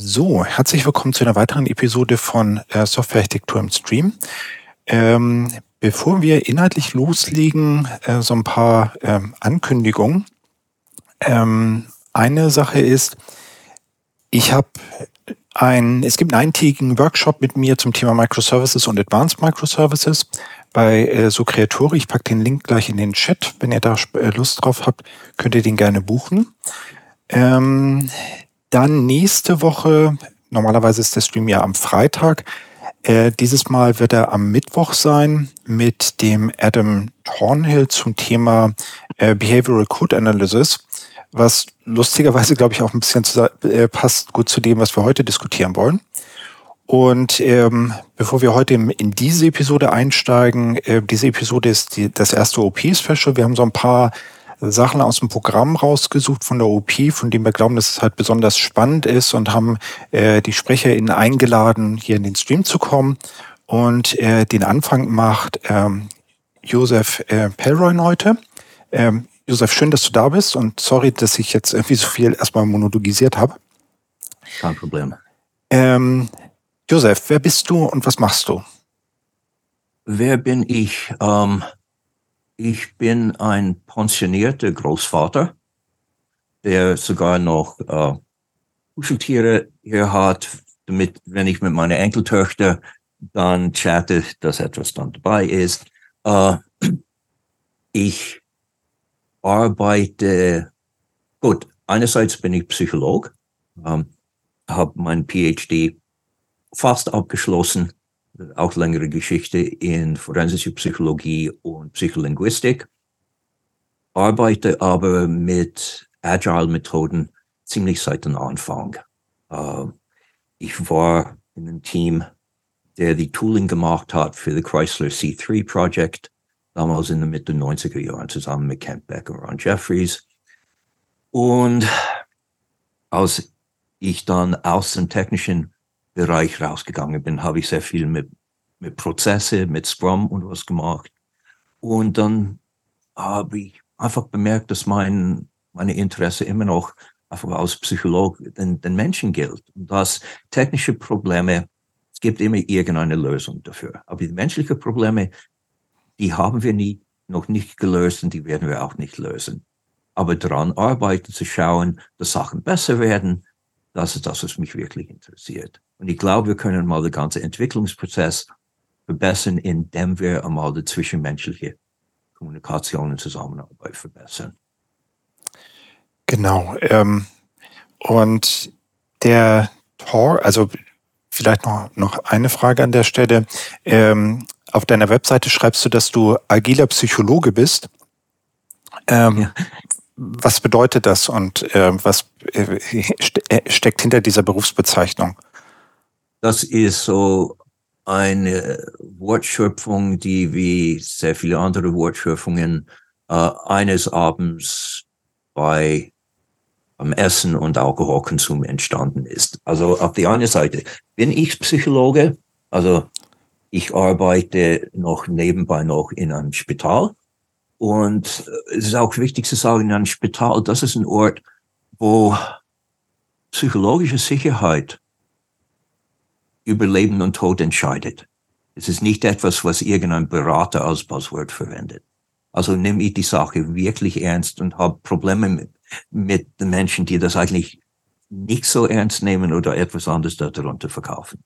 So, herzlich willkommen zu einer weiteren Episode von äh, Softwarearchitektur im Stream. Ähm, bevor wir inhaltlich loslegen, äh, so ein paar ähm, Ankündigungen. Ähm, eine Sache ist, ich habe ein, es gibt einen eintägigen Workshop mit mir zum Thema Microservices und Advanced Microservices bei äh, so Kreatori. Ich packe den Link gleich in den Chat. Wenn ihr da äh, Lust drauf habt, könnt ihr den gerne buchen. Ähm, dann nächste Woche, normalerweise ist der Stream ja am Freitag, äh, dieses Mal wird er am Mittwoch sein mit dem Adam Thornhill zum Thema äh, Behavioral Code Analysis, was lustigerweise, glaube ich, auch ein bisschen zu, äh, passt gut zu dem, was wir heute diskutieren wollen. Und ähm, bevor wir heute in diese Episode einsteigen, äh, diese Episode ist die, das erste OP-Special. Wir haben so ein paar Sachen aus dem Programm rausgesucht von der OP, von dem wir glauben, dass es halt besonders spannend ist und haben äh, die SprecherInnen eingeladen, hier in den Stream zu kommen. Und äh, den Anfang macht ähm, Josef äh, Pelroyn heute. Ähm, Josef, schön, dass du da bist und sorry, dass ich jetzt irgendwie so viel erstmal monologisiert habe. Kein Problem. Ähm, Josef, wer bist du und was machst du? Wer bin ich? Ähm, ich bin ein pensionierter Großvater, der sogar noch äh, Kuscheltiere hier hat, damit, wenn ich mit meiner Enkeltöchter dann chatte, dass etwas dann dabei ist. Äh, ich arbeite, gut, einerseits bin ich Psycholog, ähm, habe mein PhD fast abgeschlossen auch längere Geschichte in forensische Psychologie und Psycholinguistik, arbeite aber mit Agile-Methoden ziemlich seit dem Anfang. Äh, ich war in einem Team, der die Tooling gemacht hat für das Chrysler C3 Project, damals in der Mitte der 90er Jahren zusammen mit Kent Becker und Jeffries. Und als ich dann aus dem technischen Bereich rausgegangen bin, habe ich sehr viel mit, mit Prozesse, mit Scrum und was gemacht. Und dann habe ich einfach bemerkt, dass mein, meine Interesse immer noch einfach als Psycholog den, den Menschen gilt. Und dass technische Probleme, es gibt immer irgendeine Lösung dafür. Aber die menschlichen Probleme, die haben wir nie, noch nicht gelöst und die werden wir auch nicht lösen. Aber daran arbeiten, zu schauen, dass Sachen besser werden, das ist das, was mich wirklich interessiert. Und ich glaube, wir können mal den ganzen Entwicklungsprozess verbessern, indem wir einmal die zwischenmenschliche Kommunikation und Zusammenarbeit verbessern. Genau. Ähm, und der Tor, also vielleicht noch, noch eine Frage an der Stelle. Ähm, auf deiner Webseite schreibst du, dass du agiler Psychologe bist. Ähm, ja was bedeutet das und äh, was äh, äh, steckt hinter dieser Berufsbezeichnung? Das ist so eine Wortschöpfung, die wie sehr viele andere Wortschöpfungen äh, eines Abends bei am Essen und Alkoholkonsum entstanden ist. Also auf die eine Seite bin ich Psychologe, also ich arbeite noch nebenbei noch in einem Spital und es ist auch wichtig zu sagen, ein Spital, das ist ein Ort, wo psychologische Sicherheit über Leben und Tod entscheidet. Es ist nicht etwas, was irgendein Berater als Buzzword verwendet. Also nehme ich die Sache wirklich ernst und habe Probleme mit, mit den Menschen, die das eigentlich nicht so ernst nehmen oder etwas anderes darunter verkaufen.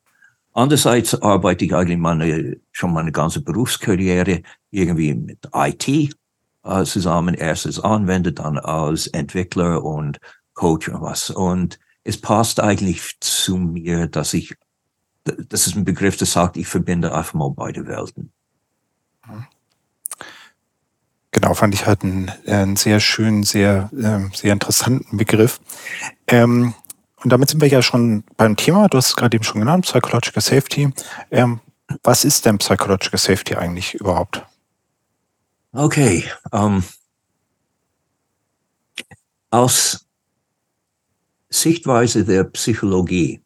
Andererseits arbeite ich eigentlich meine, schon meine ganze Berufskarriere irgendwie mit IT äh, zusammen, erst als Anwender, dann als Entwickler und Coach und was. Und es passt eigentlich zu mir, dass ich, das ist ein Begriff, der sagt, ich verbinde einfach mal beide Welten. Genau, fand ich halt einen, einen sehr schönen, sehr, äh, sehr interessanten Begriff. Ähm, und damit sind wir ja schon beim Thema. Du hast es gerade eben schon genannt, Psychological Safety. Ähm, Was ist denn Psychological Safety eigentlich überhaupt? Okay. Um, aus Sichtweise der Psychologie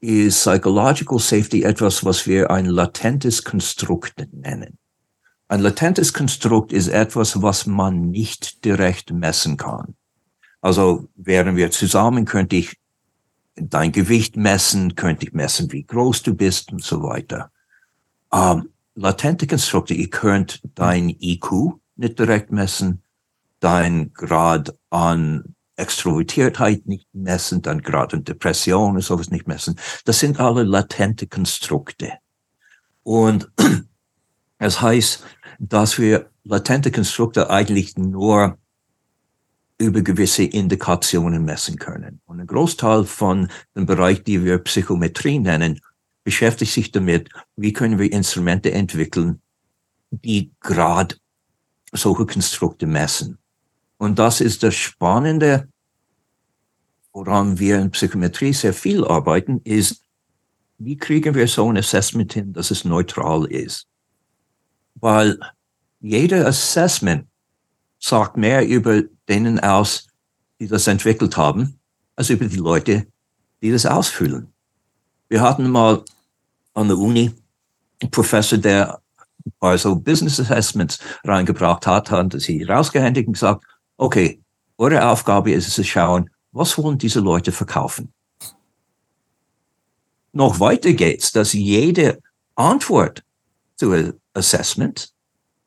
ist Psychological Safety etwas, was wir ein latentes Konstrukt nennen. Ein latentes Konstrukt ist etwas, was man nicht direkt messen kann. Also wären wir zusammen, könnte ich dein Gewicht messen, könnte ich messen, wie groß du bist und so weiter. Ähm, latente Konstrukte, ihr könnt dein IQ nicht direkt messen, dein Grad an Extrovertiertheit nicht messen, dein Grad an Depression und sowas nicht messen. Das sind alle latente Konstrukte. Und es heißt, dass wir latente Konstrukte eigentlich nur über gewisse Indikationen messen können. Und ein Großteil von dem Bereich, die wir Psychometrie nennen, beschäftigt sich damit, wie können wir Instrumente entwickeln, die gerade solche Konstrukte messen. Und das ist das Spannende, woran wir in Psychometrie sehr viel arbeiten, ist, wie kriegen wir so ein Assessment hin, dass es neutral ist? Weil jeder Assessment sagt mehr über denen aus, die das entwickelt haben, als über die Leute, die das ausfüllen. Wir hatten mal an der Uni einen Professor, der also Business Assessments reingebracht hat, hat sie rausgehändigt und gesagt, okay, eure Aufgabe ist es zu schauen, was wollen diese Leute verkaufen? Noch weiter geht's, dass jede Antwort zu Assessment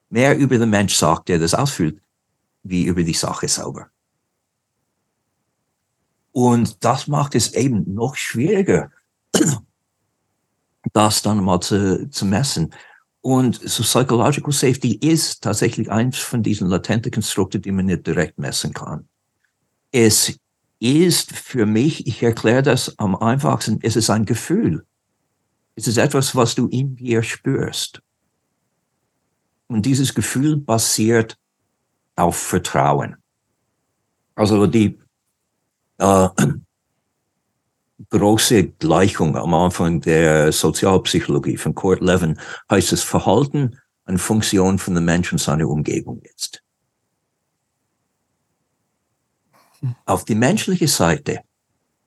mehr über den Mensch sagt, der das ausfüllt, wie über die Sache selber. Und das macht es eben noch schwieriger, das dann mal zu, zu messen. Und so Psychological Safety ist tatsächlich eins von diesen latenten Konstrukten, die man nicht direkt messen kann. Es ist für mich, ich erkläre das am einfachsten, es ist ein Gefühl. Es ist etwas, was du in dir spürst. Und dieses Gefühl basiert auf Vertrauen. Also die äh, große Gleichung am Anfang der Sozialpsychologie von Kurt Levin heißt es Verhalten eine Funktion von dem Menschen seiner Umgebung ist. Auf die menschliche Seite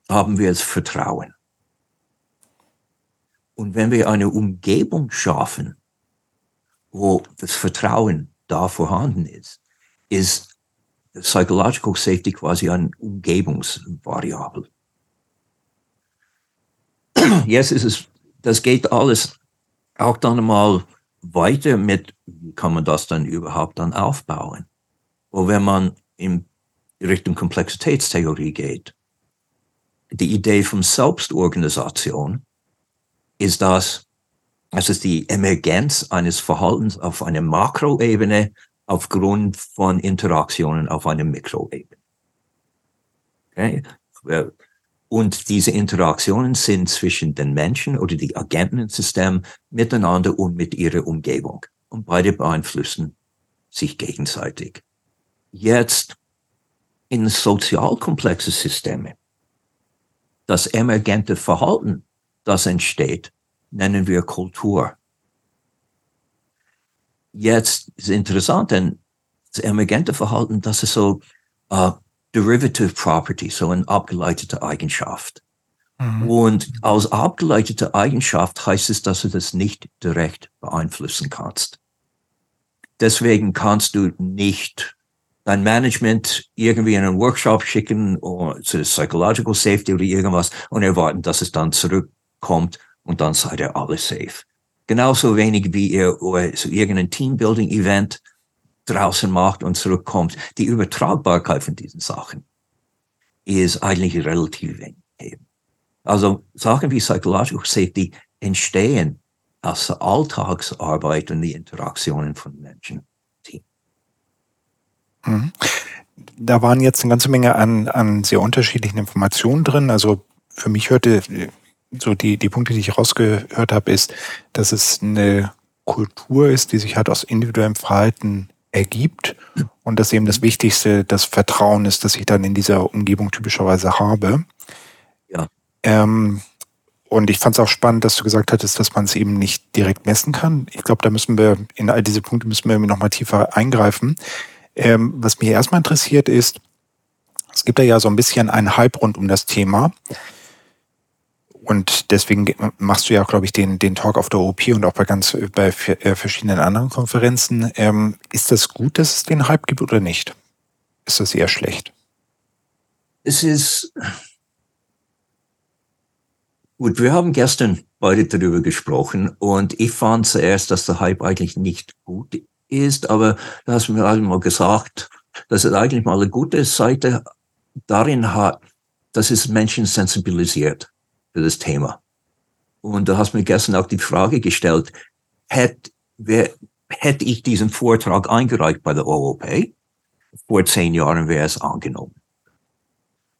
haben wir das Vertrauen. Und wenn wir eine Umgebung schaffen, wo das Vertrauen da vorhanden ist, ist Psychological Safety quasi ein Umgebungsvariabel. Jetzt ist es, das geht alles auch dann mal weiter mit, wie kann man das dann überhaupt dann aufbauen? Wo wenn man in Richtung Komplexitätstheorie geht, die Idee von Selbstorganisation ist das, es ist die Emergenz eines Verhaltens auf einer Makroebene aufgrund von Interaktionen auf einer Mikroebene. Okay? Und diese Interaktionen sind zwischen den Menschen oder die Agenten im System miteinander und mit ihrer Umgebung. Und beide beeinflussen sich gegenseitig. Jetzt in sozial komplexe Systeme, das emergente Verhalten, das entsteht, nennen wir Kultur. Jetzt ist interessant, denn das emergente Verhalten, das ist so uh, Derivative Property, so eine abgeleitete Eigenschaft. Mhm. Und als abgeleitete Eigenschaft heißt es, dass du das nicht direkt beeinflussen kannst. Deswegen kannst du nicht dein Management irgendwie in einen Workshop schicken oder zu Psychological Safety oder irgendwas und erwarten, dass es dann zurückkommt und dann seid ihr alle safe. Genauso wenig wie ihr so irgendein Teambuilding-Event draußen macht und zurückkommt. Die Übertragbarkeit von diesen Sachen ist eigentlich relativ wenig. Also Sachen wie Psychological Safety entstehen aus der Alltagsarbeit und die Interaktionen von Menschen. Mhm. Da waren jetzt eine ganze Menge an, an sehr unterschiedlichen Informationen drin. Also für mich hörte so die, die Punkte, die ich rausgehört habe, ist, dass es eine Kultur ist, die sich halt aus individuellem Verhalten ergibt und dass eben das Wichtigste das Vertrauen ist, das ich dann in dieser Umgebung typischerweise habe. Ja. Ähm, Und ich fand es auch spannend, dass du gesagt hattest, dass man es eben nicht direkt messen kann. Ich glaube, da müssen wir in all diese Punkte müssen wir noch mal tiefer eingreifen. Ähm, was mich erstmal interessiert ist, es gibt ja so ein bisschen einen Hype rund um das Thema. Und deswegen machst du ja, glaube ich, den, den Talk auf der OP und auch bei ganz bei äh, verschiedenen anderen Konferenzen. Ähm, ist das gut, dass es den Hype gibt oder nicht? Ist das eher schlecht? Es ist gut. Wir haben gestern beide darüber gesprochen und ich fand zuerst, dass der Hype eigentlich nicht gut ist, aber du hast mir einmal gesagt, dass es eigentlich mal eine gute Seite darin hat, dass es Menschen sensibilisiert für das Thema. Und du hast mir gestern auch die Frage gestellt, hätte, wer, hätte ich diesen Vortrag eingereicht bei der OOP, vor zehn Jahren wäre es angenommen.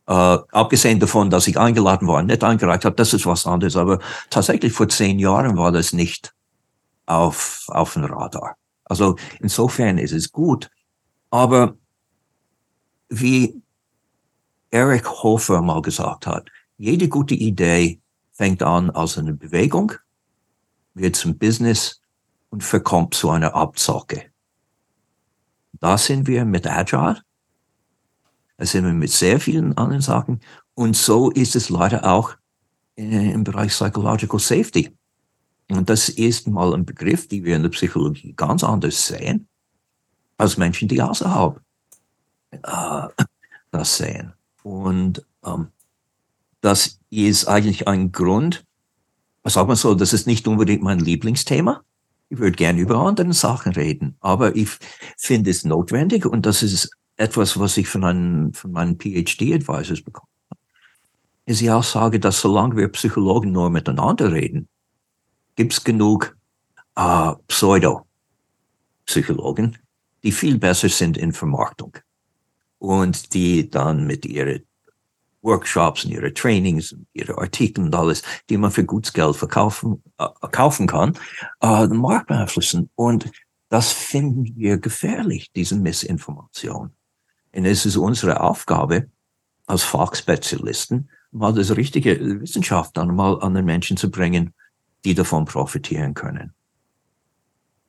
Uh, abgesehen davon, dass ich eingeladen war nicht eingereicht habe, das ist was anderes. Aber tatsächlich vor zehn Jahren war das nicht auf, auf dem Radar. Also insofern ist es gut. Aber wie Eric Hofer mal gesagt hat, jede gute Idee fängt an als eine Bewegung, wird zum Business und verkommt zu einer Abzocke. Da sind wir mit Agile, da sind wir mit sehr vielen anderen Sachen und so ist es leider auch im Bereich Psychological Safety. Und das ist mal ein Begriff, den wir in der Psychologie ganz anders sehen, als Menschen, die außerhalb äh, das sehen. Und ähm, das ist eigentlich ein Grund, sag mal so, das ist nicht unbedingt mein Lieblingsthema. Ich würde gerne über andere Sachen reden, aber ich finde es notwendig und das ist etwas, was ich von, einem, von meinen PhD-Advisors bekomme. Ist die Aussage, dass solange wir Psychologen nur miteinander reden, gibt es genug äh, Pseudo-Psychologen, die viel besser sind in Vermarktung und die dann mit ihren Workshops und ihre Trainings, ihre Artikel und alles, die man für gutes Geld verkaufen äh, kaufen kann, äh, den Markt beeinflussen. Und das finden wir gefährlich, diese Missinformation. Und es ist unsere Aufgabe als Fachspezialisten, mal das richtige Wissenschaft dann mal an den Menschen zu bringen, die davon profitieren können.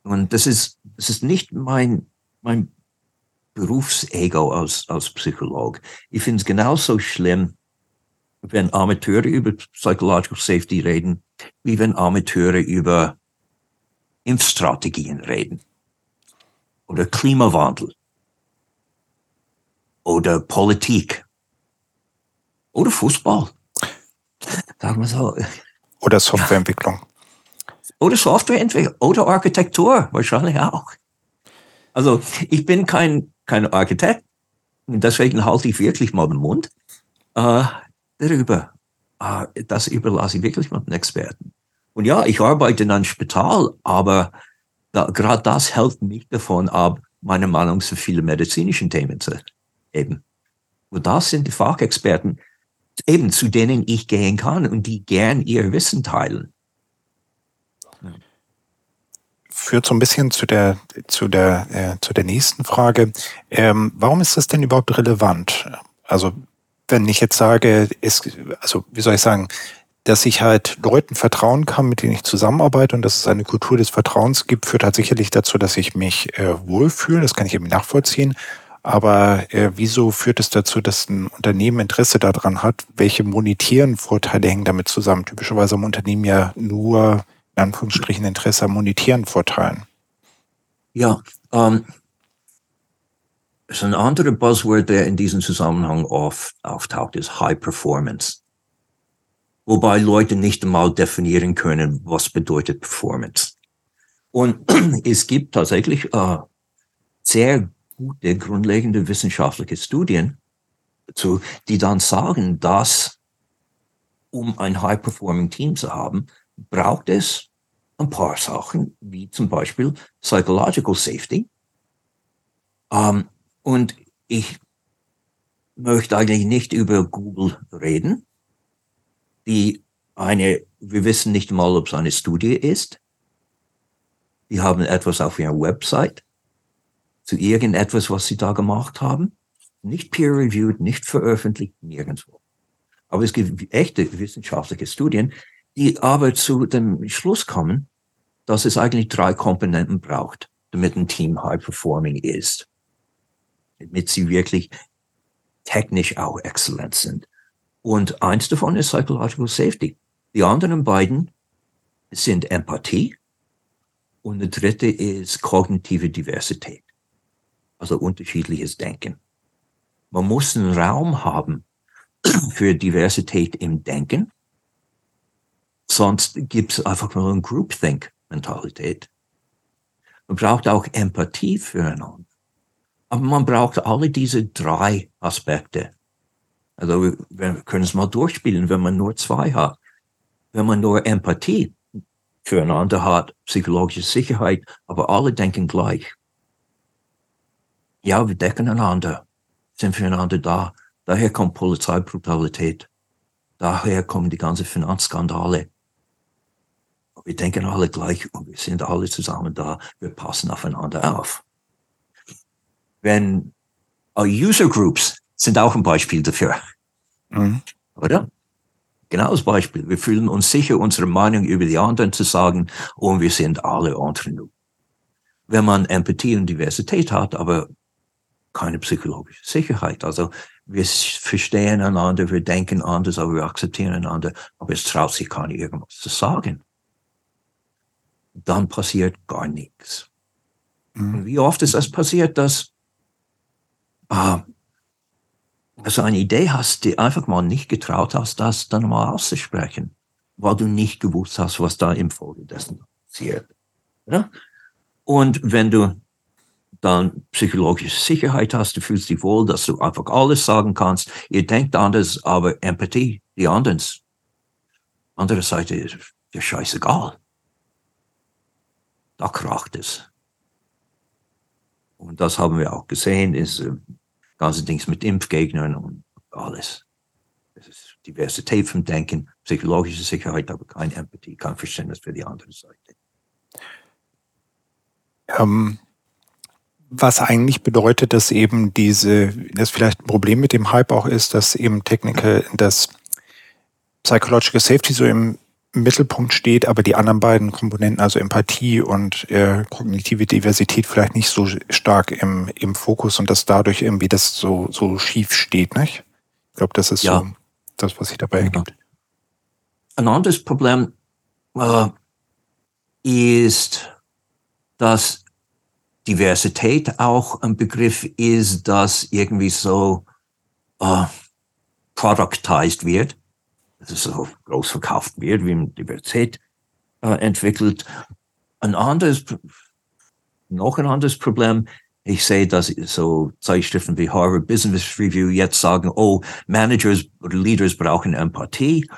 Und das ist, das ist nicht mein, mein Berufsego als, als Psycholog. Ich finde es genauso schlimm, wenn Amateure über Psychological Safety reden, wie wenn Amateure über Impfstrategien reden oder Klimawandel oder Politik oder Fußball. Sagen wir so. Oder Softwareentwicklung. Oder Softwareentwicklung oder Architektur, wahrscheinlich auch. Also ich bin kein kein Architekt. Und deswegen halte ich wirklich mal den Mund äh, darüber. Äh, das überlasse ich wirklich mal den Experten. Und ja, ich arbeite in einem Spital, aber da, gerade das hält mich davon ab, meine Meinung zu vielen medizinischen Themen zu eben. Und das sind die Fachexperten, eben zu denen ich gehen kann und die gern ihr Wissen teilen führt so ein bisschen zu der, zu der, äh, zu der nächsten Frage. Ähm, warum ist das denn überhaupt relevant? Also, wenn ich jetzt sage, ist, also, wie soll ich sagen, dass ich halt Leuten vertrauen kann, mit denen ich zusammenarbeite und dass es eine Kultur des Vertrauens gibt, führt halt sicherlich dazu, dass ich mich äh, wohlfühle. Das kann ich eben nachvollziehen. Aber äh, wieso führt es dazu, dass ein Unternehmen Interesse daran hat? Welche monetären Vorteile hängen damit zusammen? Typischerweise am Unternehmen ja nur in Anführungsstrichen Interesse an monetären Vorteilen? Ja, ähm, ist ein anderer Buzzword, der in diesem Zusammenhang oft auftaucht, ist High Performance. Wobei Leute nicht einmal definieren können, was bedeutet Performance. Und es gibt tatsächlich äh, sehr gute grundlegende wissenschaftliche Studien, zu, die dann sagen, dass um ein High-Performing Team zu haben, braucht es ein paar Sachen, wie zum Beispiel Psychological Safety. Ähm, und ich möchte eigentlich nicht über Google reden, die eine, wir wissen nicht mal, ob es eine Studie ist. Die haben etwas auf ihrer Website zu irgendetwas, was sie da gemacht haben. Nicht peer-reviewed, nicht veröffentlicht, nirgendwo. Aber es gibt echte wissenschaftliche Studien, die aber zu dem Schluss kommen, dass es eigentlich drei Komponenten braucht, damit ein Team high performing ist. Damit sie wirklich technisch auch exzellent sind. Und eins davon ist Psychological Safety. Die anderen beiden sind Empathie und der dritte ist kognitive Diversität. Also unterschiedliches Denken. Man muss einen Raum haben für Diversität im Denken. Sonst gibt es einfach nur ein Groupthink-Mentalität. Man braucht auch Empathie füreinander. Aber man braucht alle diese drei Aspekte. Also wir können es mal durchspielen, wenn man nur zwei hat. Wenn man nur Empathie füreinander hat, psychologische Sicherheit, aber alle denken gleich. Ja, wir decken einander, sind füreinander da. Daher kommt Polizeibrutalität. Daher kommen die ganzen Finanzskandale. Wir denken alle gleich und wir sind alle zusammen da. Wir passen aufeinander auf. Wenn uh, User Groups sind auch ein Beispiel dafür. Mhm. Oder? Genau das Beispiel. Wir fühlen uns sicher, unsere Meinung über die anderen zu sagen und wir sind alle entre nous. Wenn man Empathie und Diversität hat, aber keine psychologische Sicherheit. Also wir verstehen einander, wir denken anders, aber wir akzeptieren einander, aber es traut sich keiner irgendwas zu sagen. Dann passiert gar nichts. Mhm. Und wie oft ist das passiert, dass äh, also eine Idee hast, die einfach mal nicht getraut hast, das dann mal auszusprechen, weil du nicht gewusst hast, was da im Folge dessen passiert. Ja? Und wenn du dann psychologische Sicherheit hast, du fühlst dich wohl, dass du einfach alles sagen kannst, ihr denkt anders, aber Empathie, die anderen, andere Seite ist ja scheißegal. Da kracht es. Und das haben wir auch gesehen, ist äh, ganze Dings mit Impfgegnern und alles. Es ist Diversität vom Denken, psychologische Sicherheit, aber keine Empathie, kein Verständnis für die andere Seite. Ähm, was eigentlich bedeutet, dass eben diese, das vielleicht ein Problem mit dem Hype auch ist, dass eben Techniker das Psychological Safety so im Mittelpunkt steht, aber die anderen beiden Komponenten, also Empathie und äh, kognitive Diversität, vielleicht nicht so stark im, im Fokus und dass dadurch irgendwie das so, so schief steht, nicht? Ich glaube, das ist ja. so das, was sich dabei ergibt. Ein anderes Problem äh, ist, dass Diversität auch ein Begriff ist, das irgendwie so äh, productized wird so groß verkauft wird, wie man Diversität äh, entwickelt. Ein anderes, noch ein anderes Problem, ich sehe, dass so Zeitschriften wie Harvard Business Review jetzt sagen, oh, Managers oder Leaders brauchen Empathie.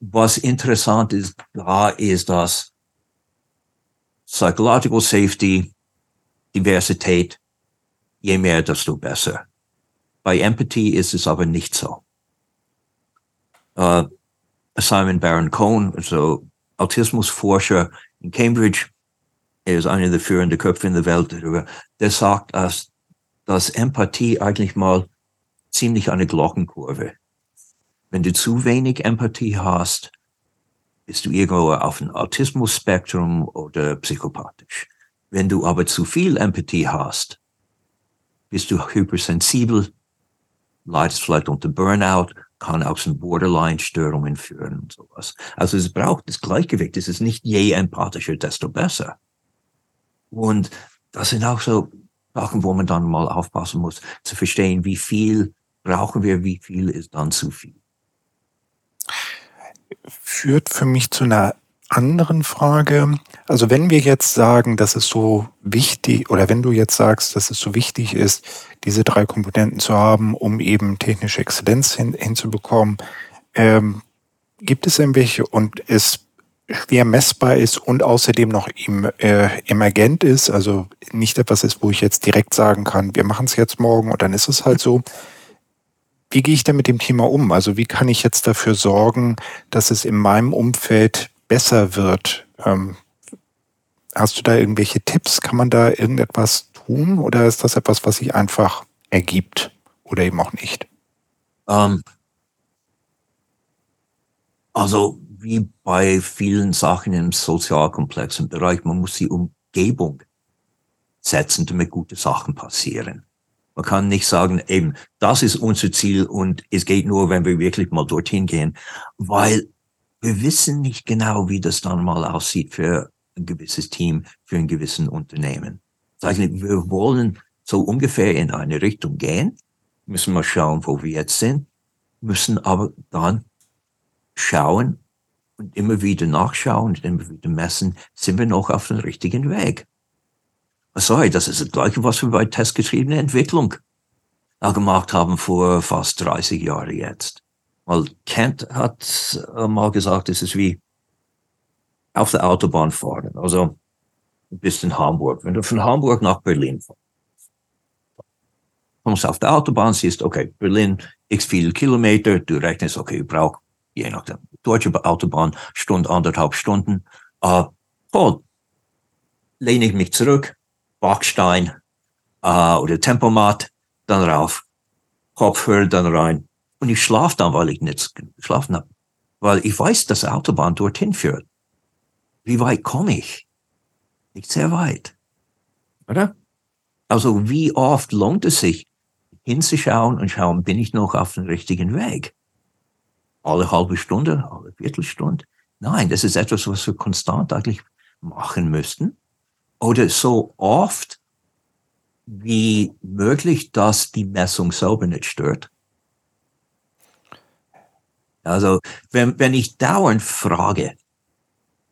Was interessant ist, da ist, dass Psychological Safety, Diversität, je mehr, desto besser. Bei Empathie ist es aber nicht so. Uh, Simon Baron Cohen, also Autismusforscher in Cambridge, er ist einer der führenden Köpfe in der Welt darüber, der sagt, dass, dass Empathie eigentlich mal ziemlich eine Glockenkurve. Wenn du zu wenig Empathie hast, bist du irgendwo auf dem Autismus-Spektrum oder psychopathisch. Wenn du aber zu viel Empathie hast, bist du hypersensibel, leidest vielleicht unter Burnout kann auch zu Borderline-Störungen führen und sowas. Also es braucht das Gleichgewicht. Es ist nicht je empathischer, desto besser. Und das sind auch so Sachen, wo man dann mal aufpassen muss, zu verstehen, wie viel brauchen wir, wie viel ist dann zu viel. Führt für mich zu einer anderen Frage. Also wenn wir jetzt sagen, dass es so wichtig, oder wenn du jetzt sagst, dass es so wichtig ist, diese drei Komponenten zu haben, um eben technische Exzellenz hin, hinzubekommen, ähm, gibt es irgendwelche und es schwer messbar ist und außerdem noch im, äh, emergent ist, also nicht etwas ist, wo ich jetzt direkt sagen kann, wir machen es jetzt morgen und dann ist es halt so. Wie gehe ich denn mit dem Thema um? Also wie kann ich jetzt dafür sorgen, dass es in meinem Umfeld besser wird. Ähm, hast du da irgendwelche Tipps? Kann man da irgendetwas tun oder ist das etwas, was sich einfach ergibt oder eben auch nicht? Ähm, also wie bei vielen Sachen im sozialkomplexen Bereich, man muss die Umgebung setzen, damit gute Sachen passieren. Man kann nicht sagen, eben, das ist unser Ziel und es geht nur, wenn wir wirklich mal dorthin gehen, weil wir wissen nicht genau, wie das dann mal aussieht für ein gewisses Team, für ein gewisses Unternehmen. Wir wollen so ungefähr in eine Richtung gehen, müssen mal schauen, wo wir jetzt sind, müssen aber dann schauen und immer wieder nachschauen und immer wieder messen, sind wir noch auf dem richtigen Weg. Sorry, das ist das Gleiche, was wir bei testgetriebener Entwicklung gemacht haben vor fast 30 Jahren jetzt. Weil Kent hat äh, mal gesagt, es ist wie auf der Autobahn fahren. Also bis in Hamburg. Wenn du von Hamburg nach Berlin fährst, kommst auf der Autobahn, siehst, okay, Berlin, x viele Kilometer, du rechnest, okay, ich brauche, je nachdem, deutsche Autobahn, Stunde, anderthalb Stunden. Äh, voll. Lehne ich mich zurück, Backstein äh, oder Tempomat, dann rauf, Kopfhörer dann rein. Und ich schlafe dann, weil ich nicht geschlafen habe. Weil ich weiß, dass die Autobahn dorthin führt. Wie weit komme ich? Nicht sehr weit. Oder? Also wie oft lohnt es sich, hinzuschauen und schauen, bin ich noch auf dem richtigen Weg? Alle halbe Stunde, alle Viertelstunde? Nein, das ist etwas, was wir konstant eigentlich machen müssten oder so oft wie möglich, dass die Messung selber nicht stört. Also, wenn, wenn ich dauernd frage,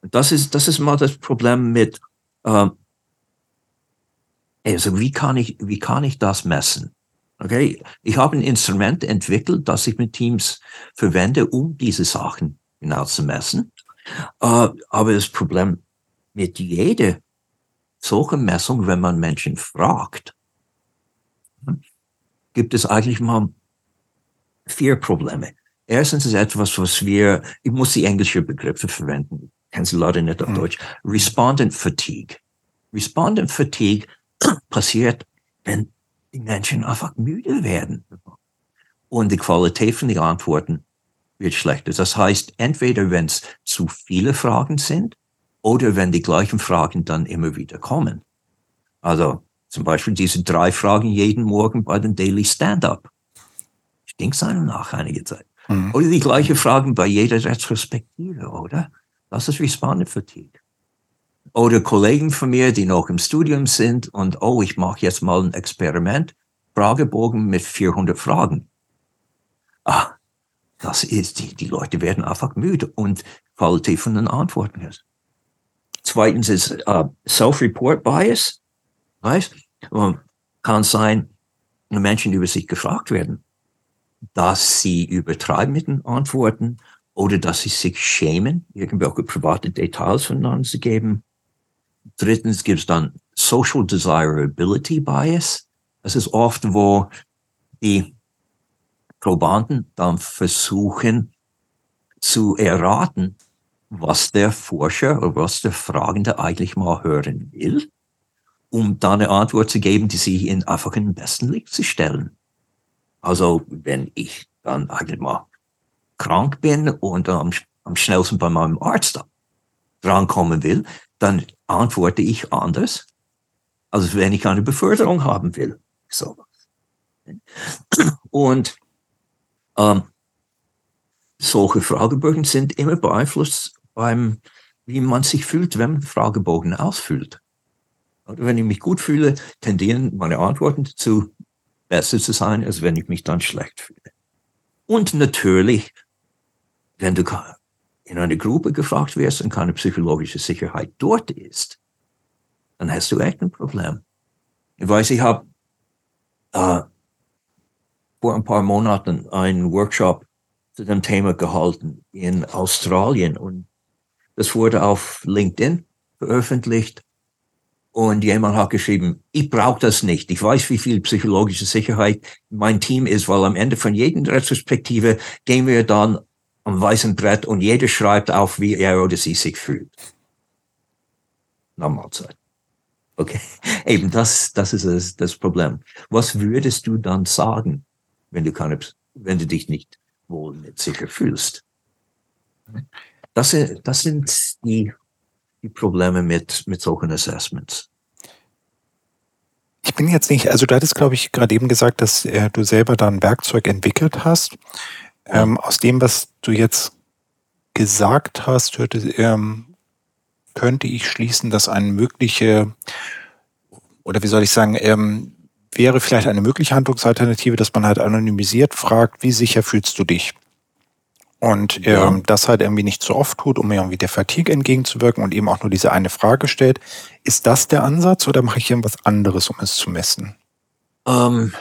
das ist, das ist mal das Problem mit, ähm, also wie kann ich, wie kann ich das messen? Okay, ich habe ein Instrument entwickelt, das ich mit Teams verwende, um diese Sachen genau zu messen. Äh, aber das Problem mit jeder solche Messung, wenn man Menschen fragt, gibt es eigentlich mal vier Probleme. Erstens ist etwas, was wir, ich muss die englische Begriffe verwenden, kennen Sie leider nicht auf mhm. Deutsch, Respondent Fatigue. Respondent Fatigue passiert, wenn die Menschen einfach müde werden. Und die Qualität von den Antworten wird schlechter. Das heißt, entweder wenn es zu viele Fragen sind oder wenn die gleichen Fragen dann immer wieder kommen. Also zum Beispiel diese drei Fragen jeden Morgen bei den Daily Stand-up. Stinkt einem nach einige Zeit. Mhm. Oder die gleichen Fragen bei jeder Retrospektive, oder? Das ist Respondent Fatigue. Oder Kollegen von mir, die noch im Studium sind und, oh, ich mache jetzt mal ein Experiment, Fragebogen mit 400 Fragen. Ah, das ist, die, die Leute werden einfach müde und Qualität von den Antworten ist. Zweitens ist uh, Self-Report Bias. Weißt? Kann sein, Menschen über sich gefragt werden, dass sie übertreiben mit den Antworten oder dass sie sich schämen, irgendwelche private Details voneinander zu geben. Drittens gibt es dann Social Desirability Bias. Das ist oft, wo die Probanden dann versuchen zu erraten, was der Forscher oder was der Fragende eigentlich mal hören will, um dann eine Antwort zu geben, die sich in einfach in den besten Licht zu stellen. Also wenn ich dann eigentlich mal krank bin und am, am schnellsten bei meinem Arzt drankommen will, dann antworte ich anders, als wenn ich eine Beförderung haben will. So. Und ähm, solche Fragebögen sind immer beeinflusst beim, wie man sich fühlt, wenn man Fragebogen ausfüllt. Oder wenn ich mich gut fühle, tendieren meine Antworten dazu, besser zu sein, als wenn ich mich dann schlecht fühle. Und natürlich, wenn du in eine Gruppe gefragt wirst und keine psychologische Sicherheit dort ist, dann hast du echt ein Problem. Ich weiß, ich habe äh, vor ein paar Monaten einen Workshop zu dem Thema gehalten in Australien und das wurde auf LinkedIn veröffentlicht. Und jemand hat geschrieben, ich brauche das nicht. Ich weiß, wie viel psychologische Sicherheit mein Team ist, weil am Ende von jeder Retrospektive gehen wir dann am weißen Brett und jeder schreibt auf, wie er oder sie sich fühlt. Na Mahlzeit. Okay, eben das, das ist das, das Problem. Was würdest du dann sagen, wenn du keine, wenn du dich nicht wohl nicht sicher fühlst? das, das sind die, die Probleme mit, mit solchen Assessments. Ich bin jetzt nicht, also du hattest, glaube ich, gerade eben gesagt, dass äh, du selber da ein Werkzeug entwickelt hast. Ähm, aus dem, was du jetzt gesagt hast, hörte, ähm, könnte ich schließen, dass eine mögliche, oder wie soll ich sagen, ähm, wäre vielleicht eine mögliche Handlungsalternative, dass man halt anonymisiert fragt, wie sicher fühlst du dich? Und ja. ähm, das halt irgendwie nicht zu oft tut, um irgendwie der Fatigue entgegenzuwirken und eben auch nur diese eine Frage stellt. Ist das der Ansatz oder mache ich irgendwas anderes, um es zu messen? Ähm,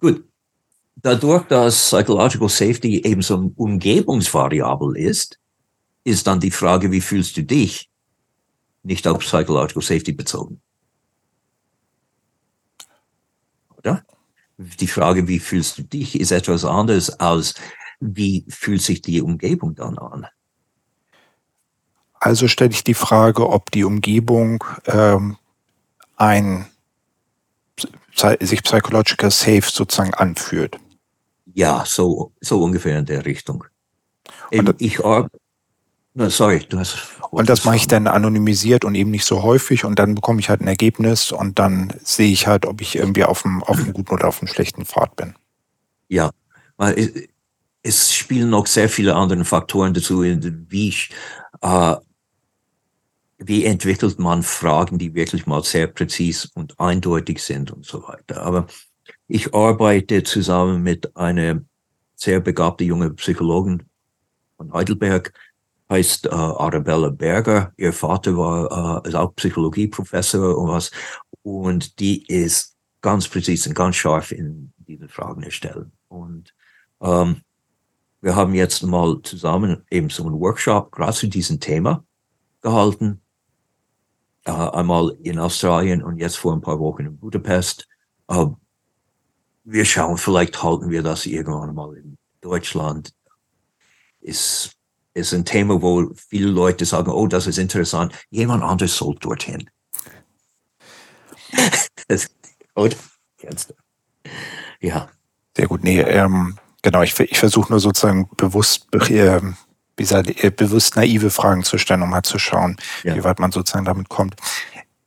gut. Dadurch, dass Psychological Safety eben so ein Umgebungsvariabel ist, ist dann die Frage, wie fühlst du dich, nicht auf Psychological Safety bezogen. Oder? Die Frage, wie fühlst du dich, ist etwas anderes als wie fühlt sich die Umgebung dann an? Also stelle ich die Frage, ob die Umgebung ähm, ein sich psychological safe sozusagen anfühlt. Ja, so, so ungefähr in der Richtung. Eben, ich no, sorry, du hast. Und das mache ich dann anonymisiert und eben nicht so häufig und dann bekomme ich halt ein Ergebnis und dann sehe ich halt, ob ich irgendwie auf dem, auf dem guten oder auf dem schlechten Pfad bin. Ja, weil es spielen noch sehr viele andere Faktoren dazu, wie, äh, wie entwickelt man Fragen, die wirklich mal sehr präzis und eindeutig sind und so weiter. Aber ich arbeite zusammen mit einer sehr begabten jungen Psychologin von Heidelberg, heißt äh, Arabella Berger. Ihr Vater war äh, auch Psychologieprofessor und was. Und die ist ganz präzise und ganz scharf in diesen Fragen erstellen. Und ähm, wir haben jetzt mal zusammen eben so einen Workshop gerade zu diesem Thema gehalten. Äh, einmal in Australien und jetzt vor ein paar Wochen in Budapest. Äh, wir schauen, vielleicht halten wir das irgendwann mal in Deutschland. Ist, ist ein Thema, wo viele Leute sagen, oh, das ist interessant. Jemand anderes soll dorthin. Oder? Ja. Sehr gut. Nee, ähm, Genau, ich, ich versuche nur sozusagen bewusst, äh, wie äh, bewusst naive Fragen zu stellen, um mal zu schauen, ja. wie weit man sozusagen damit kommt.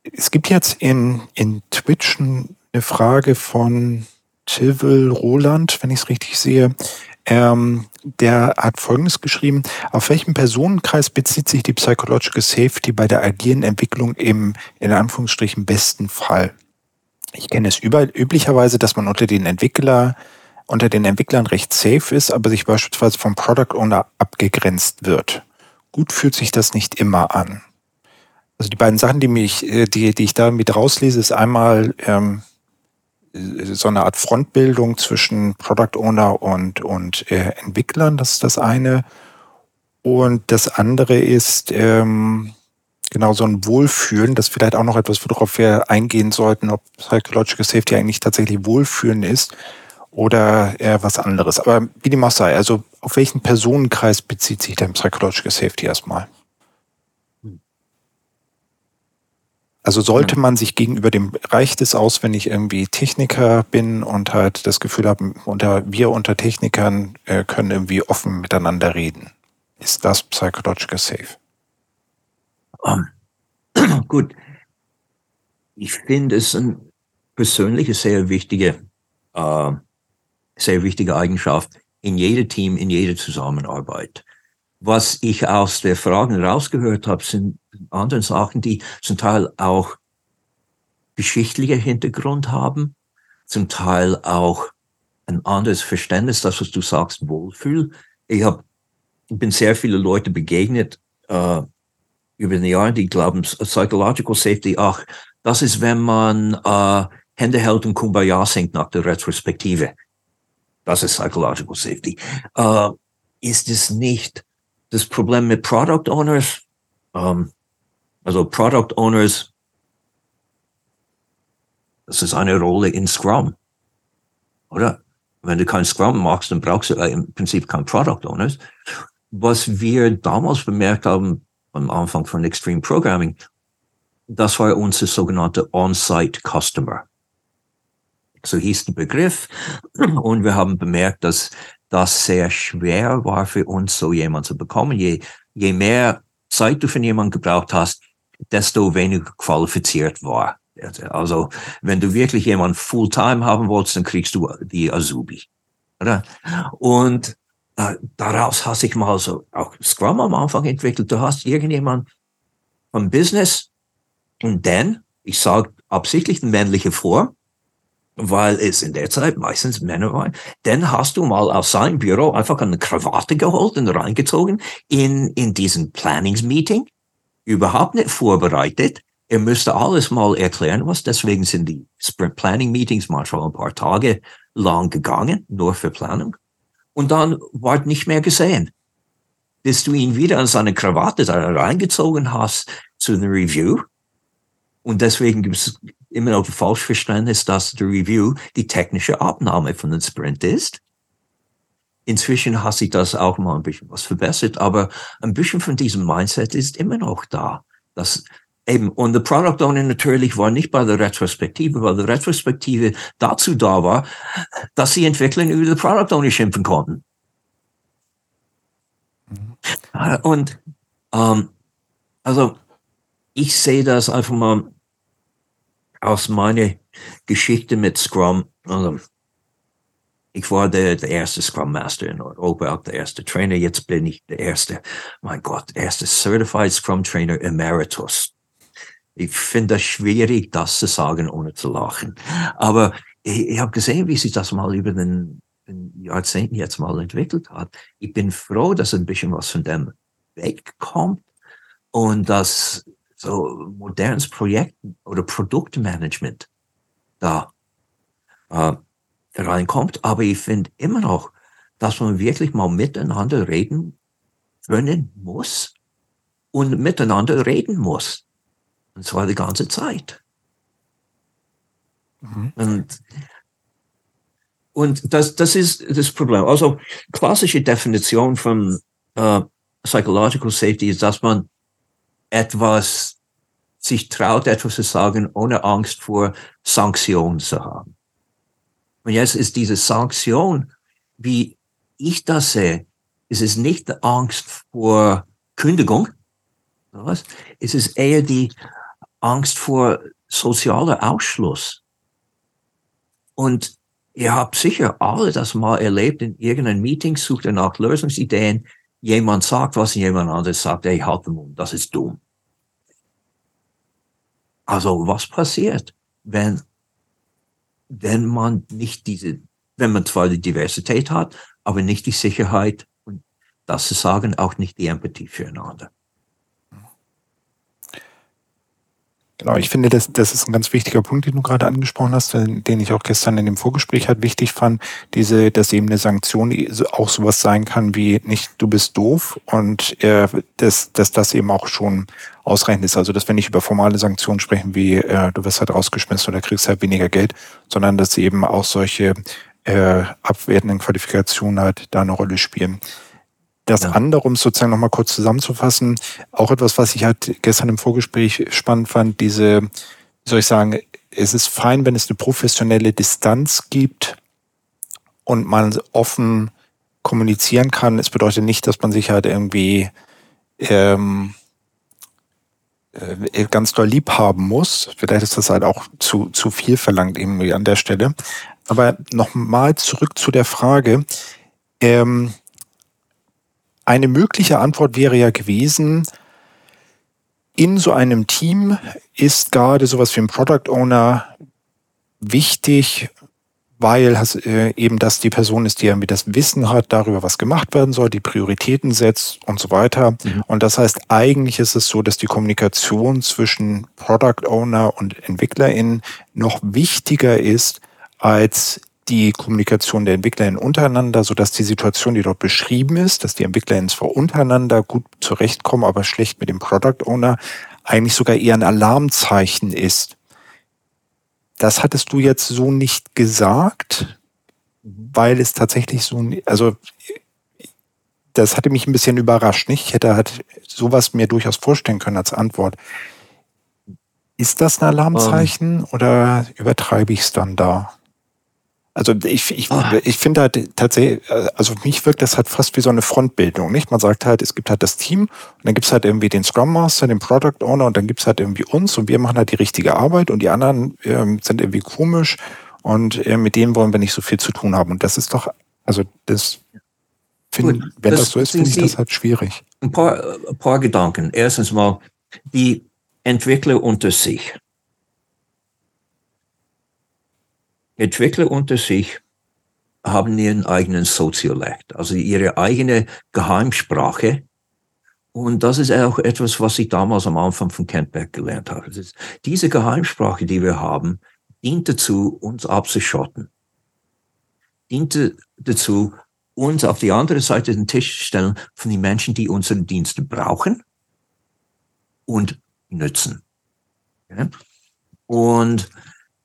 Es gibt jetzt in, in Twitch eine Frage von Tilvel Roland, wenn ich es richtig sehe. Ähm, der hat Folgendes geschrieben. Auf welchen Personenkreis bezieht sich die Psychological Safety bei der agilen Entwicklung im, in Anführungsstrichen, besten Fall? Ich kenne es über, üblicherweise, dass man unter den Entwickler unter den Entwicklern recht safe ist, aber sich beispielsweise vom Product Owner abgegrenzt wird. Gut fühlt sich das nicht immer an. Also die beiden Sachen, die mich, äh, die, die ich da mit rauslese, ist einmal ähm, so eine Art Frontbildung zwischen Product Owner und, und äh, Entwicklern, das ist das eine. Und das andere ist ähm, genau so ein Wohlfühlen, das ist vielleicht auch noch etwas, worauf wir eingehen sollten, ob Psychological Safety eigentlich tatsächlich Wohlfühlen ist oder eher was anderes. Aber wie dem auch sei, also auf welchen Personenkreis bezieht sich denn Psychological Safety erstmal? Also sollte man sich gegenüber dem, reicht es aus, wenn ich irgendwie Techniker bin und halt das Gefühl habe, unter, wir unter Technikern äh, können irgendwie offen miteinander reden. Ist das Psychological Safe? Um, ähm, gut. Ich finde es ein persönliches sehr wichtige äh, sehr wichtige Eigenschaft in jedem Team, in jeder Zusammenarbeit. Was ich aus der Fragen rausgehört habe, sind andere Sachen, die zum Teil auch geschichtlicher Hintergrund haben, zum Teil auch ein anderes Verständnis, das, was du sagst, Wohlfühl. Ich habe bin sehr viele Leute begegnet äh, über den Jahren, die glauben, Psychological Safety, ach, das ist, wenn man äh, Hände hält und Kumbaya singt nach der Retrospektive das ist Psychological Safety, äh, ist es nicht das Problem mit Product Owners. Ähm, also Product Owners, das ist eine Rolle in Scrum, oder? Wenn du kein Scrum machst, dann brauchst du im Prinzip kein Product Owners. Was wir damals bemerkt haben am Anfang von Extreme Programming, das war unser sogenannter On-Site Customer so hieß der Begriff. Und wir haben bemerkt, dass das sehr schwer war für uns, so jemand zu bekommen. Je, je mehr Zeit du von jemandem gebraucht hast, desto weniger qualifiziert war. Also wenn du wirklich jemanden Fulltime haben wolltest, dann kriegst du die Azubi. Oder? Und äh, daraus hast ich mal so auch Scrum am Anfang entwickelt. Du hast irgendjemand vom Business und dann, ich sage absichtlich männliche vor, weil es in der Zeit meistens Männer waren, dann hast du mal aus seinem Büro einfach eine Krawatte geholt und reingezogen in, in diesen Planningsmeeting, überhaupt nicht vorbereitet. Er müsste alles mal erklären, was deswegen sind die Sprint Planning Meetings manchmal ein paar Tage lang gegangen, nur für Planung. Und dann war nicht mehr gesehen. Bis du ihn wieder an seine Krawatte reingezogen hast zu einer Review. Und deswegen gibt immer noch ein Falschverständnis, dass die Review die technische Abnahme von einem Sprint ist. Inzwischen hat sich das auch mal ein bisschen was verbessert, aber ein bisschen von diesem Mindset ist immer noch da. Das eben, und der Product Owner natürlich war nicht bei der Retrospektive, weil die Retrospektive dazu da war, dass sie Entwickler über den Product Owner schimpfen konnten. Mhm. Und ähm, also ich sehe das einfach mal aus meiner Geschichte mit Scrum. Also, ich war der, der erste Scrum Master in Europa, auch der erste Trainer. Jetzt bin ich der erste, mein Gott, erste Certified Scrum Trainer Emeritus. Ich finde das schwierig, das zu sagen, ohne zu lachen. Aber ich, ich habe gesehen, wie sich das mal über den, den Jahrzehnten jetzt mal entwickelt hat. Ich bin froh, dass ein bisschen was von dem wegkommt und dass so modernes Projekt oder Produktmanagement da äh, reinkommt. Aber ich finde immer noch, dass man wirklich mal miteinander reden können muss und miteinander reden muss. Und zwar die ganze Zeit. Mhm. Und, und das, das ist das Problem. Also klassische Definition von äh, Psychological Safety ist, dass man etwas sich traut, etwas zu sagen, ohne Angst vor Sanktionen zu haben. Und jetzt ist diese Sanktion, wie ich das sehe, ist es nicht die Angst vor Kündigung, was? es ist eher die Angst vor sozialer Ausschluss. Und ihr habt sicher alle das mal erlebt in irgendeinem Meeting, sucht ihr nach Lösungsideen, jemand sagt was jemand anderes sagt, ey, halt den Mund, das ist dumm. Also was passiert, wenn, wenn man nicht diese, wenn man zwar die Diversität hat, aber nicht die Sicherheit und das zu sagen, auch nicht die Empathie füreinander. Genau, ich finde, das, das ist ein ganz wichtiger Punkt, den du gerade angesprochen hast, den ich auch gestern in dem Vorgespräch halt wichtig fand, diese, dass eben eine Sanktion auch sowas sein kann wie nicht du bist doof und äh, dass, dass das eben auch schon ausreichend ist. Also dass wir nicht über formale Sanktionen sprechen wie äh, du wirst halt rausgeschmissen oder kriegst halt weniger Geld, sondern dass eben auch solche äh, abwertenden Qualifikationen halt da eine Rolle spielen. Das ja. andere, um es sozusagen nochmal kurz zusammenzufassen, auch etwas, was ich halt gestern im Vorgespräch spannend fand, diese, wie soll ich sagen, es ist fein, wenn es eine professionelle Distanz gibt und man offen kommunizieren kann. Es bedeutet nicht, dass man sich halt irgendwie ähm, äh, ganz doll lieb haben muss. Vielleicht ist das halt auch zu, zu viel verlangt irgendwie an der Stelle. Aber nochmal zurück zu der Frage, ähm, eine mögliche Antwort wäre ja gewesen, in so einem Team ist gerade sowas wie ein Product Owner wichtig, weil äh, eben das die Person ist, die irgendwie das Wissen hat darüber, was gemacht werden soll, die Prioritäten setzt und so weiter. Mhm. Und das heißt, eigentlich ist es so, dass die Kommunikation zwischen Product Owner und EntwicklerInnen noch wichtiger ist als die Kommunikation der EntwicklerInnen untereinander, sodass die Situation, die dort beschrieben ist, dass die EntwicklerInnen zwar untereinander gut zurechtkommen, aber schlecht mit dem Product Owner, eigentlich sogar eher ein Alarmzeichen ist. Das hattest du jetzt so nicht gesagt, weil es tatsächlich so, also das hatte mich ein bisschen überrascht, nicht? Ich hätte halt sowas mir durchaus vorstellen können als Antwort. Ist das ein Alarmzeichen um, ähm. oder übertreibe ich es dann da? Also ich, ich, ah. ich finde halt tatsächlich, also für mich wirkt das halt fast wie so eine Frontbildung, nicht? Man sagt halt, es gibt halt das Team und dann gibt's halt irgendwie den Scrum Master, den Product Owner und dann gibt's halt irgendwie uns und wir machen halt die richtige Arbeit und die anderen ähm, sind irgendwie komisch und äh, mit denen wollen wir nicht so viel zu tun haben. Und das ist doch, also das find, Gut, wenn das, das so ist, finde ich das halt schwierig. Ein paar, ein paar Gedanken. Erstens mal, die Entwickler unter sich Entwickler unter sich haben ihren eigenen Soziolekt, also ihre eigene Geheimsprache. Und das ist auch etwas, was ich damals am Anfang von Kentberg gelernt habe. Diese Geheimsprache, die wir haben, dient dazu, uns abzuschotten. Dient dazu, uns auf die andere Seite den Tisch zu stellen von den Menschen, die unsere Dienste brauchen und nützen. Und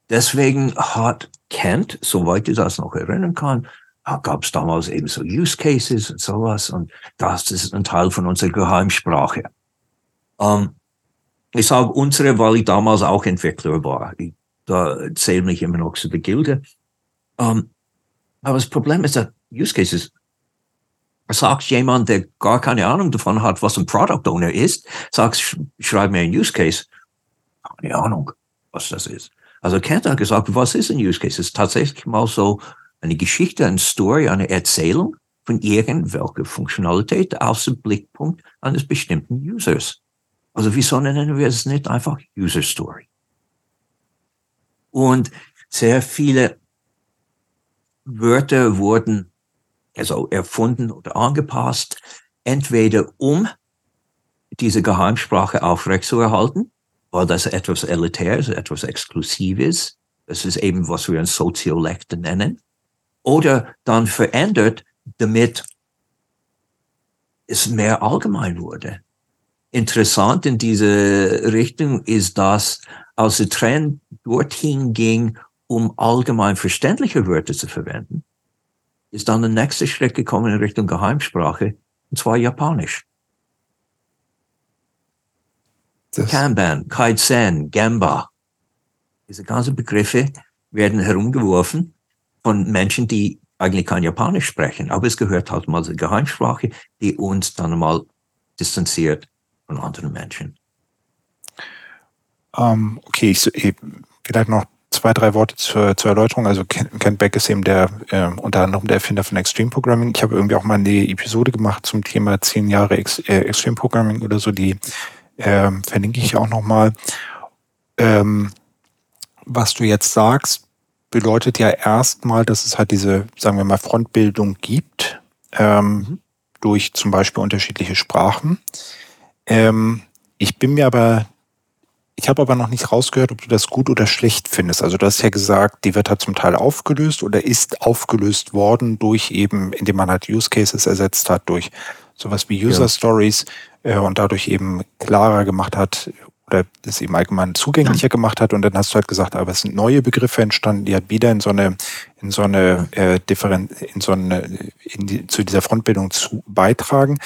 deswegen hat kennt, soweit ich das noch erinnern kann, gab es damals eben so Use Cases und sowas und das ist ein Teil von unserer Geheimsprache. Ähm, ich sage unsere, weil ich damals auch Entwickler war. Ich, da zähle mich immer noch zu der Gilde. Ähm, aber das Problem ist, dass Use Cases sagt jemand, der gar keine Ahnung davon hat, was ein Product Owner ist, sagt, sch schreib mir ein Use Case. Keine Ahnung, was das ist. Also Kent hat gesagt, was ist ein Use Case? Es ist tatsächlich mal so eine Geschichte, eine Story, eine Erzählung von irgendwelcher Funktionalität aus dem Blickpunkt eines bestimmten Users. Also wieso nennen wir es nicht einfach User Story? Und sehr viele Wörter wurden also erfunden oder angepasst, entweder um diese Geheimsprache aufrechtzuerhalten weil das etwas Elitäres, etwas Exklusives, das ist eben, was wir ein Soziolekt nennen, oder dann verändert, damit es mehr allgemein wurde. Interessant in diese Richtung ist, dass als der Trend dorthin ging, um allgemein verständliche Wörter zu verwenden, ist dann der nächste Schritt gekommen in Richtung Geheimsprache, und zwar Japanisch. Das Kanban, Kaizen, Gamba. Diese ganzen Begriffe werden herumgeworfen von Menschen, die eigentlich kein Japanisch sprechen, aber es gehört halt mal zur Geheimsprache, die uns dann mal distanziert von anderen Menschen. Um, ähm, okay, ich, ich, vielleicht noch zwei, drei Worte zur, zur Erläuterung. Also Ken Beck ist eben der äh, unter anderem der Erfinder von Extreme Programming. Ich habe irgendwie auch mal eine Episode gemacht zum Thema zehn Jahre Ex, äh, Extreme Programming oder so, die ähm, verlinke ich auch nochmal. Ähm, was du jetzt sagst, bedeutet ja erstmal, dass es halt diese, sagen wir mal, Frontbildung gibt, ähm, mhm. durch zum Beispiel unterschiedliche Sprachen. Ähm, ich bin mir aber, ich habe aber noch nicht rausgehört, ob du das gut oder schlecht findest. Also du hast ja gesagt, die wird halt zum Teil aufgelöst oder ist aufgelöst worden durch eben, indem man halt Use Cases ersetzt hat, durch sowas wie User Stories äh, und dadurch eben klarer gemacht hat oder das eben allgemein zugänglicher gemacht hat. Und dann hast du halt gesagt, aber es sind neue Begriffe entstanden, die halt wieder in so eine, in so eine äh, Differen in so eine, in die, zu dieser Frontbildung zu beitragen.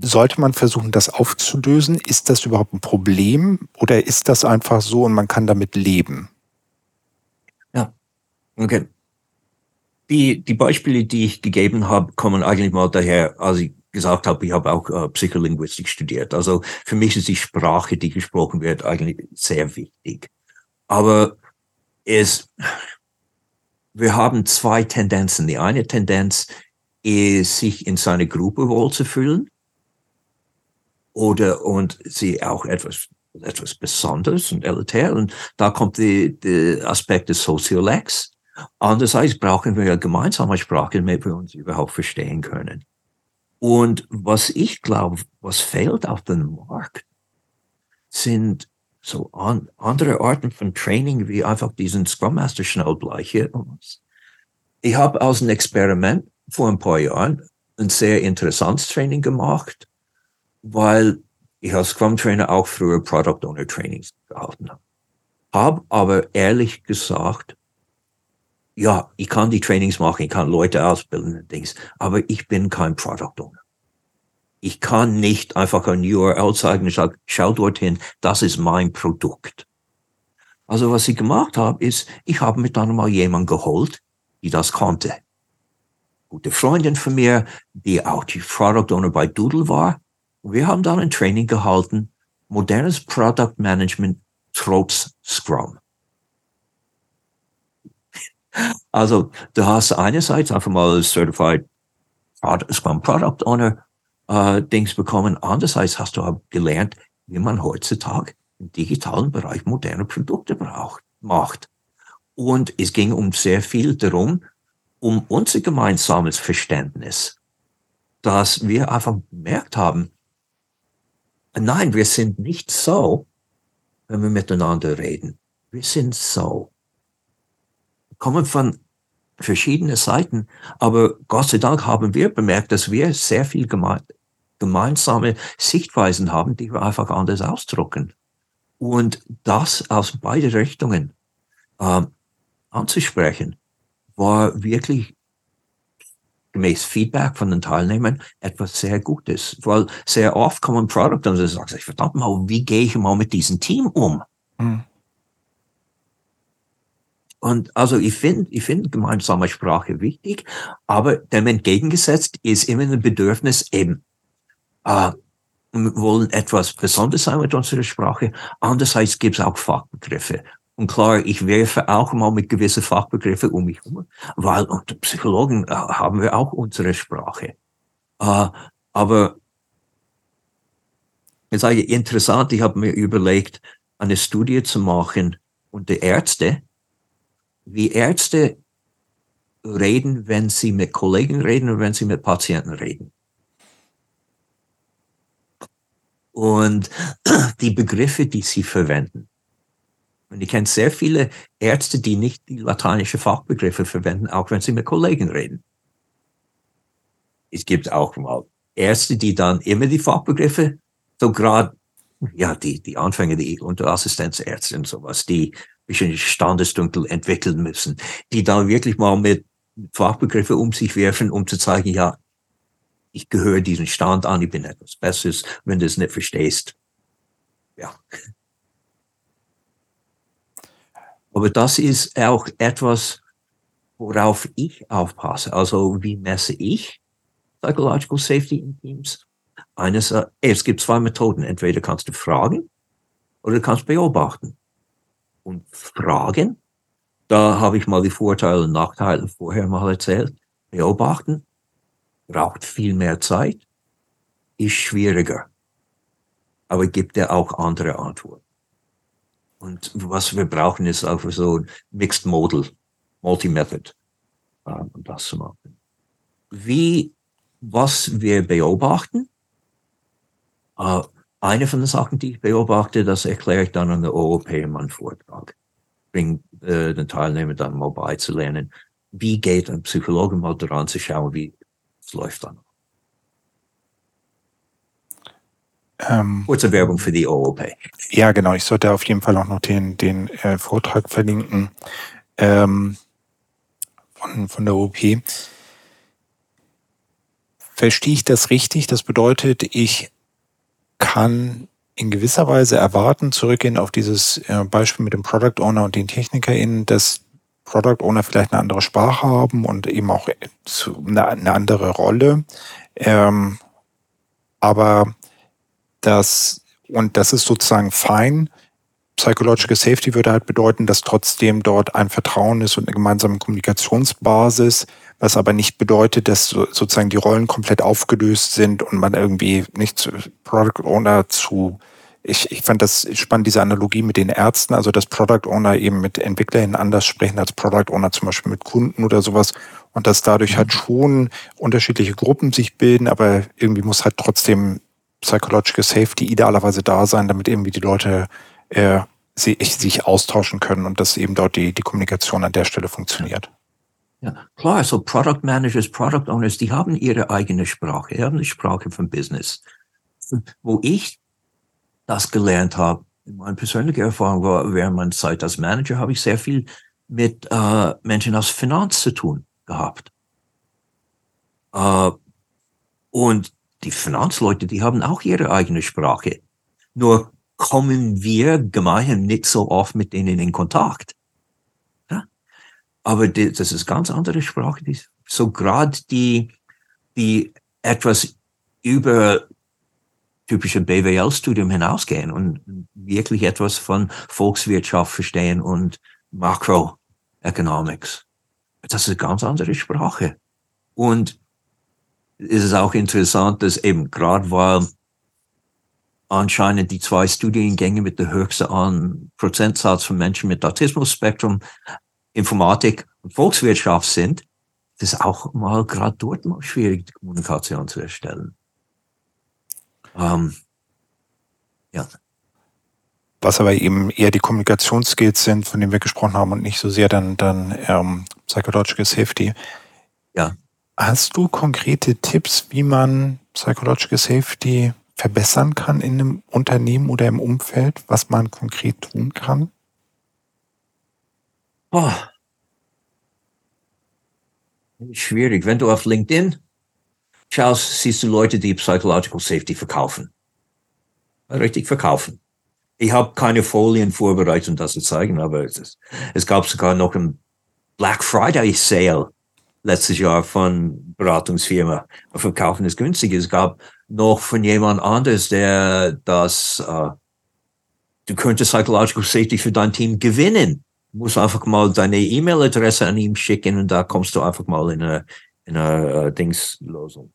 Sollte man versuchen, das aufzulösen? Ist das überhaupt ein Problem oder ist das einfach so und man kann damit leben? Ja, okay. Die, die Beispiele, die ich gegeben habe, kommen eigentlich mal daher, als ich gesagt habe, ich habe auch äh, Psycholinguistik studiert. Also für mich ist die Sprache, die gesprochen wird, eigentlich sehr wichtig. Aber es, wir haben zwei Tendenzen. Die eine Tendenz ist, sich in seiner Gruppe wohlzufühlen oder und sie auch etwas etwas Besonderes und elitär. Und da kommt der Aspekt des Sociolex. Andererseits brauchen wir ja gemeinsame Sprache, damit wir uns überhaupt verstehen können. Und was ich glaube, was fehlt auf dem Markt, sind so an, andere Arten von Training, wie einfach diesen Scrum Master Schnellbleiche. Ich habe aus einem Experiment vor ein paar Jahren ein sehr interessantes Training gemacht, weil ich als Scrum Trainer auch früher Product Owner Trainings gehalten habe. Habe aber ehrlich gesagt ja, ich kann die Trainings machen, ich kann Leute ausbilden und Dings, aber ich bin kein Product Owner. Ich kann nicht einfach ein URL zeigen und sagen, schau dorthin, das ist mein Produkt. Also was ich gemacht habe, ist, ich habe mir dann mal jemanden geholt, die das konnte. Gute Freundin von mir, die auch die Product Owner bei Doodle war. Wir haben dann ein Training gehalten, modernes Product Management trotz Scrum. Also du hast einerseits einfach mal Certified Scrum Product Owner äh, Dings bekommen, andererseits hast du auch gelernt, wie man heutzutage im digitalen Bereich moderne Produkte braucht, macht. Und es ging um sehr viel darum, um unser gemeinsames Verständnis, dass wir einfach bemerkt haben, nein, wir sind nicht so, wenn wir miteinander reden. Wir sind so. Kommen von verschiedenen Seiten, aber Gott sei Dank haben wir bemerkt, dass wir sehr viel geme gemeinsame Sichtweisen haben, die wir einfach anders ausdrucken. Und das aus beide Richtungen äh, anzusprechen, war wirklich gemäß Feedback von den Teilnehmern etwas sehr Gutes. Weil sehr oft kommen Product und sagen verdammt mal, wie gehe ich mal mit diesem Team um? Mhm. Und also ich finde, ich finde gemeinsame Sprache wichtig, aber dem entgegengesetzt ist immer ein Bedürfnis eben, äh, wir wollen etwas Besonderes sein mit unserer Sprache. Andererseits gibt es auch Fachbegriffe. Und klar, ich werfe auch mal mit gewissen Fachbegriffen um mich herum, weil unter Psychologen äh, haben wir auch unsere Sprache. Äh, aber es ist interessant, ich habe mir überlegt, eine Studie zu machen unter Ärzte, wie Ärzte reden, wenn sie mit Kollegen reden und wenn sie mit Patienten reden. Und die Begriffe, die sie verwenden. Und ich kenne sehr viele Ärzte, die nicht die lateinische Fachbegriffe verwenden, auch wenn sie mit Kollegen reden. Es gibt auch mal Ärzte, die dann immer die Fachbegriffe, so gerade, ja, die, die Anfänger, die unter Assistenzärzte und sowas, die bisschen Standesdunkel entwickeln müssen, die dann wirklich mal mit Fachbegriffe um sich werfen, um zu zeigen, ja, ich gehöre diesen Stand an, ich bin etwas Besseres, wenn du es nicht verstehst. Ja. Aber das ist auch etwas, worauf ich aufpasse. Also wie messe ich Psychological Safety in Teams? Eines, äh, es gibt zwei Methoden. Entweder kannst du fragen oder du kannst beobachten. Und fragen, da habe ich mal die Vorteile und Nachteile vorher mal erzählt. Beobachten braucht viel mehr Zeit, ist schwieriger, aber gibt ja auch andere Antworten. Und was wir brauchen, ist auch so ein Mixed Modal, Multi-Method, um das zu machen. Wie, was wir beobachten, uh, eine von den Sachen, die ich beobachte, das erkläre ich dann an der OOP in meinem Vortrag. Bring äh, den Teilnehmern dann mal beizulernen, wie geht ein Psychologe mal daran zu schauen, wie es läuft dann. Ähm, Kurze Werbung für die OOP. Ja, genau. Ich sollte auf jeden Fall auch noch den, den äh, Vortrag verlinken ähm, von, von der OOP. Verstehe ich das richtig? Das bedeutet, ich kann in gewisser Weise erwarten, zurückgehen auf dieses äh, Beispiel mit dem Product Owner und den TechnikerInnen, dass Product Owner vielleicht eine andere Sprache haben und eben auch eine, eine andere Rolle. Ähm, aber das, und das ist sozusagen fein. Psychological Safety würde halt bedeuten, dass trotzdem dort ein Vertrauen ist und eine gemeinsame Kommunikationsbasis, was aber nicht bedeutet, dass sozusagen die Rollen komplett aufgelöst sind und man irgendwie nicht zu Product Owner zu ich, ich fand das spannend, diese Analogie mit den Ärzten, also dass Product Owner eben mit EntwicklerInnen anders sprechen als Product Owner zum Beispiel mit Kunden oder sowas und dass dadurch halt mhm. schon unterschiedliche Gruppen sich bilden, aber irgendwie muss halt trotzdem Psychological Safety idealerweise da sein, damit irgendwie die Leute äh, sich, sich austauschen können und dass eben dort die, die Kommunikation an der Stelle funktioniert. Ja, klar, so Product Managers, Product Owners, die haben ihre eigene Sprache, die haben eine Sprache vom Business. Wo ich das gelernt habe, meine persönliche Erfahrung war, während meiner Zeit als Manager habe ich sehr viel mit äh, Menschen aus Finanz zu tun gehabt. Äh, und die Finanzleute, die haben auch ihre eigene Sprache. Nur kommen wir gemeinhin nicht so oft mit denen in Kontakt. Aber die, das ist ganz andere Sprache. Die, so gerade die, die etwas über typische BWL-Studium hinausgehen und wirklich etwas von Volkswirtschaft verstehen und Macroeconomics. Das ist eine ganz andere Sprache. Und es ist auch interessant, dass eben gerade weil anscheinend die zwei Studiengänge mit der höchsten Prozentsatz von Menschen mit Autismus-Spektrum Informatik und Volkswirtschaft sind, das auch mal gerade dort mal schwierig, die Kommunikation zu erstellen. Ähm, ja. Was aber eben eher die Kommunikationsskills sind, von denen wir gesprochen haben und nicht so sehr dann, dann ähm, Psychological Safety. Ja. Hast du konkrete Tipps, wie man Psychological Safety verbessern kann in einem Unternehmen oder im Umfeld, was man konkret tun kann? Oh. Schwierig. Wenn du auf LinkedIn schaust, siehst du Leute, die Psychological Safety verkaufen. Richtig verkaufen. Ich habe keine Folien vorbereitet, um das zu zeigen, aber es, es gab sogar noch einen Black Friday Sale letztes Jahr von Beratungsfirma. Verkaufen ist günstig. Es gab noch von jemand anderes, der das, uh, du könntest Psychological Safety für dein Team gewinnen. Musst einfach mal deine E-Mail-Adresse an ihm schicken und da kommst du einfach mal in eine, in eine uh, Dingslösung.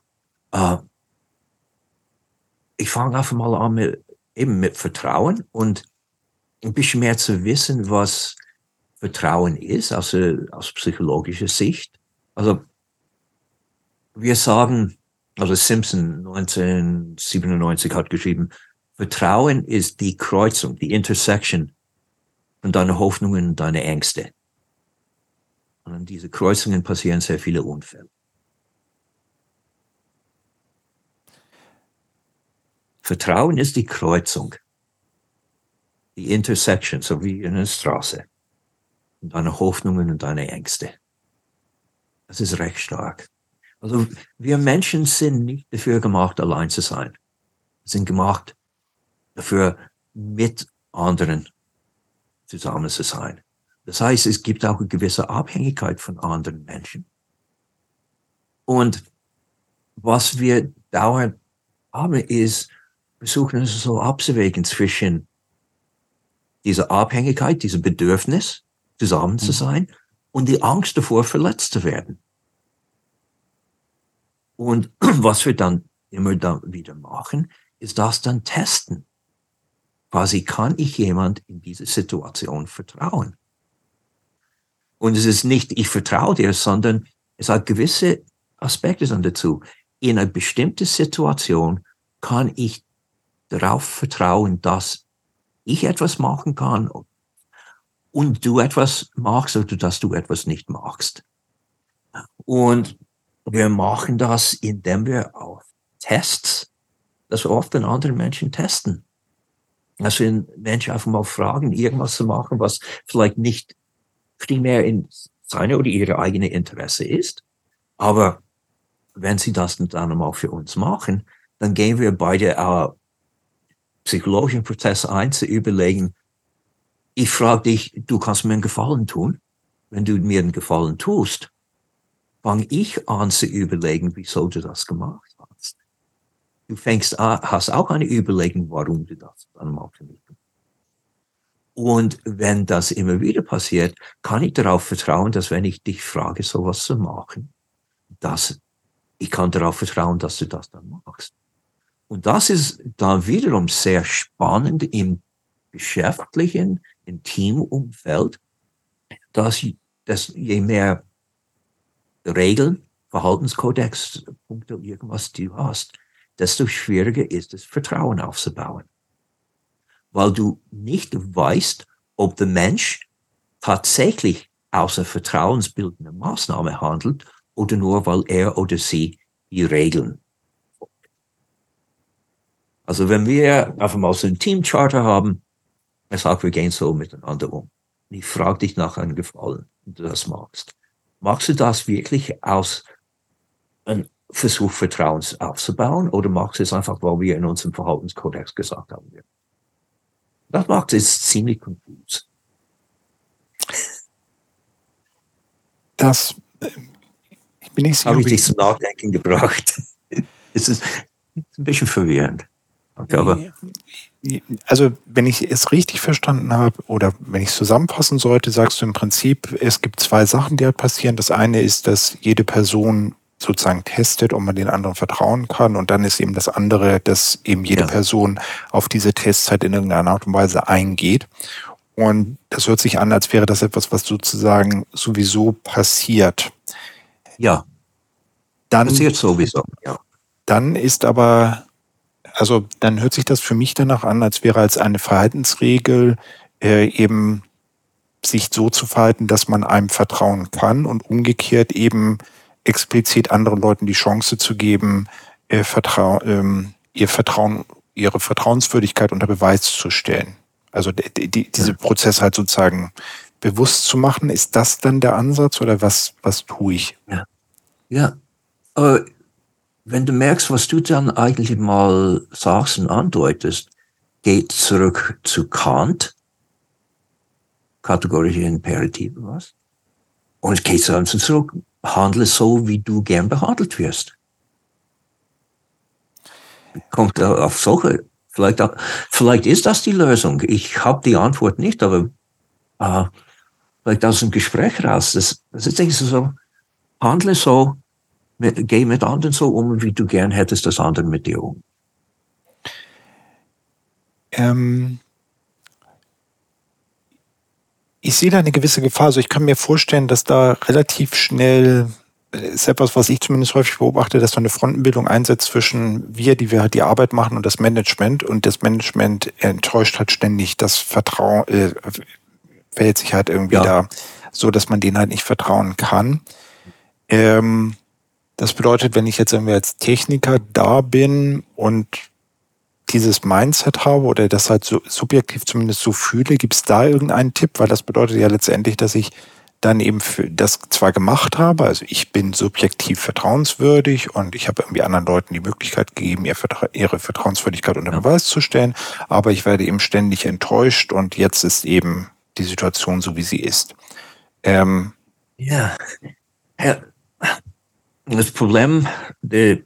Uh, ich fange einfach mal an mit, eben mit Vertrauen und ein bisschen mehr zu wissen, was Vertrauen ist, also aus psychologischer Sicht. Also wir sagen, also Simpson 1997 hat geschrieben, Vertrauen ist die Kreuzung, die Intersection von deinen Hoffnungen und deinen Ängste. Und an diese Kreuzungen passieren sehr viele Unfälle. Vertrauen ist die Kreuzung, die Intersection, so wie in einer Straße, und deine Hoffnungen und deine Ängste. Das ist recht stark. Also wir Menschen sind nicht dafür gemacht, allein zu sein. Wir sind gemacht dafür, mit anderen zusammen zu sein. Das heißt, es gibt auch eine gewisse Abhängigkeit von anderen Menschen. Und was wir dauernd haben, ist, versuchen es so abzuwägen zwischen dieser Abhängigkeit, diesem Bedürfnis, zusammen zu mhm. sein, und die Angst davor, verletzt zu werden. Und was wir dann immer dann wieder machen, ist das dann testen. Quasi kann ich jemand in diese Situation vertrauen? Und es ist nicht, ich vertraue dir, sondern es hat gewisse Aspekte dann dazu. In einer bestimmten Situation kann ich darauf vertrauen, dass ich etwas machen kann und du etwas machst oder dass du etwas nicht machst. Und wir machen das, indem wir auf Tests, dass wir oft den anderen Menschen testen. Dass wir Menschen einfach mal fragen, irgendwas zu machen, was vielleicht nicht primär in seine oder ihre eigene Interesse ist. Aber wenn sie das dann mal für uns machen, dann gehen wir bei der äh, psychologischen Prozess ein, zu überlegen, ich frage dich, du kannst mir einen Gefallen tun. Wenn du mir einen Gefallen tust, fange ich an zu überlegen, wieso du das gemacht Du fängst an, hast auch eine Überlegung, warum du das dann für mich und wenn das immer wieder passiert, kann ich darauf vertrauen, dass wenn ich dich frage, sowas zu machen, dass ich kann darauf vertrauen, dass du das dann machst. Und das ist dann wiederum sehr spannend im geschäftlichen, im Teamumfeld, dass, dass je mehr Regeln, Verhaltenskodex, Punkte, irgendwas du hast, desto schwieriger ist es, Vertrauen aufzubauen. Weil du nicht weißt, ob der Mensch tatsächlich aus einer vertrauensbildenden Maßnahme handelt oder nur, weil er oder sie die Regeln also wenn wir einfach mal so ein Teamcharter haben, er sagt, wir gehen so miteinander um. Und ich frage dich nach einem Gefallen, wenn du das magst. Machst du das wirklich aus einem Versuch, Vertrauens aufzubauen oder machst du es einfach, weil wir in unserem Verhaltenskodex gesagt haben? Das macht es ziemlich konfus. das äh, ich bin nicht sicher. Habe ich dich zum Nachdenken gebracht. es ist ein bisschen verwirrend. Okay, also wenn ich es richtig verstanden habe oder wenn ich es zusammenfassen sollte, sagst du im Prinzip, es gibt zwei Sachen, die halt passieren. Das eine ist, dass jede Person sozusagen testet, ob man den anderen vertrauen kann. Und dann ist eben das andere, dass eben jede ja. Person auf diese Tests halt in irgendeiner Art und Weise eingeht. Und das hört sich an, als wäre das etwas, was sozusagen sowieso passiert. Ja. Dann, passiert sowieso, ja. Dann ist aber, also dann hört sich das für mich danach an, als wäre als eine Verhaltensregel äh, eben sich so zu verhalten, dass man einem vertrauen kann und umgekehrt eben explizit anderen Leuten die Chance zu geben, ihr, Vertrau ähm, ihr Vertrauen, ihre Vertrauenswürdigkeit unter Beweis zu stellen. Also die, die, diese Prozess halt sozusagen bewusst zu machen, ist das dann der Ansatz oder was, was tue ich? Ja, ja. aber wenn du merkst, was du dann eigentlich mal sagst und andeutest, geht zurück zu Kant, kategorische Imperative, was? Und es geht dann zurück handle so, wie du gern behandelt wirst. Kommt auf solche, vielleicht, vielleicht ist das die Lösung. Ich habe die Antwort nicht, aber äh, vielleicht aus dem Gespräch raus. Das, das ist so, handle so, mit, geh mit anderen so um, wie du gern hättest, dass andere mit dir um. Ähm, ich sehe da eine gewisse Gefahr. Also ich kann mir vorstellen, dass da relativ schnell ist etwas, was ich zumindest häufig beobachte, dass so eine Frontenbildung einsetzt zwischen wir, die wir halt die Arbeit machen und das Management und das Management enttäuscht halt ständig das Vertrauen, äh, verhält sich halt irgendwie ja. da so, dass man denen halt nicht vertrauen kann. Ähm, das bedeutet, wenn ich jetzt irgendwie als Techniker da bin und dieses Mindset habe oder das halt so subjektiv zumindest so fühle, gibt es da irgendeinen Tipp? Weil das bedeutet ja letztendlich, dass ich dann eben für das zwar gemacht habe, also ich bin subjektiv vertrauenswürdig und ich habe irgendwie anderen Leuten die Möglichkeit gegeben, ihre Vertrauenswürdigkeit unter Beweis zu stellen, aber ich werde eben ständig enttäuscht und jetzt ist eben die Situation so, wie sie ist. Ähm, ja, das Problem der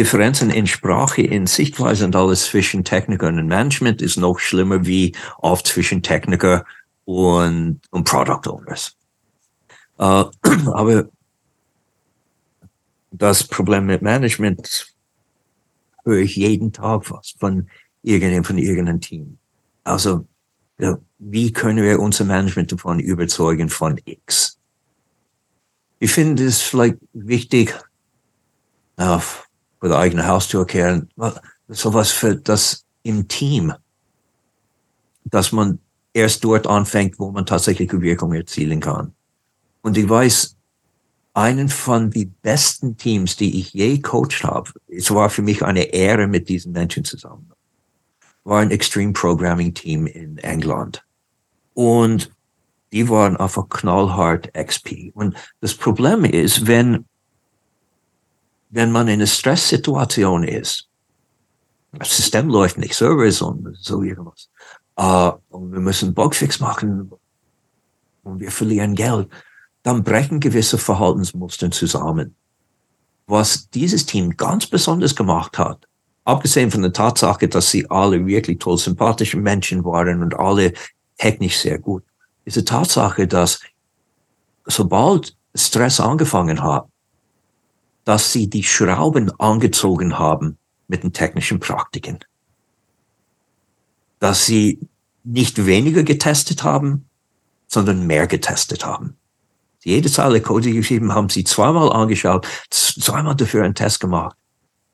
Differenzen in Sprache, in Sichtweise und alles zwischen Techniker und Management ist noch schlimmer wie oft zwischen Techniker und, und Product Owners. Uh, aber das Problem mit Management höre ich jeden Tag was von irgendeinem, von irgendeinem Team. Also, wie können wir unser Management davon überzeugen von X? Ich finde es vielleicht wichtig, uh, vor der eigenen Haustür kehren, sowas für das im Team, dass man erst dort anfängt, wo man tatsächliche Wirkung erzielen kann. Und ich weiß, einen von den besten Teams, die ich je coacht habe, es war für mich eine Ehre, mit diesen Menschen zusammen, war ein Extreme Programming Team in England. Und die waren einfach knallhart XP. Und das Problem ist, wenn, wenn man in einer Stresssituation ist, das System läuft nicht, Server ist und so irgendwas, äh, und wir müssen Bugfix machen und wir verlieren Geld, dann brechen gewisse Verhaltensmuster zusammen. Was dieses Team ganz besonders gemacht hat, abgesehen von der Tatsache, dass sie alle wirklich toll sympathische Menschen waren und alle technisch sehr gut, ist die Tatsache, dass sobald Stress angefangen hat, dass sie die Schrauben angezogen haben mit den technischen Praktiken dass sie nicht weniger getestet haben, sondern mehr getestet haben. Jede Zeile Code, geschrieben haben, sie zweimal angeschaut, zweimal dafür einen Test gemacht,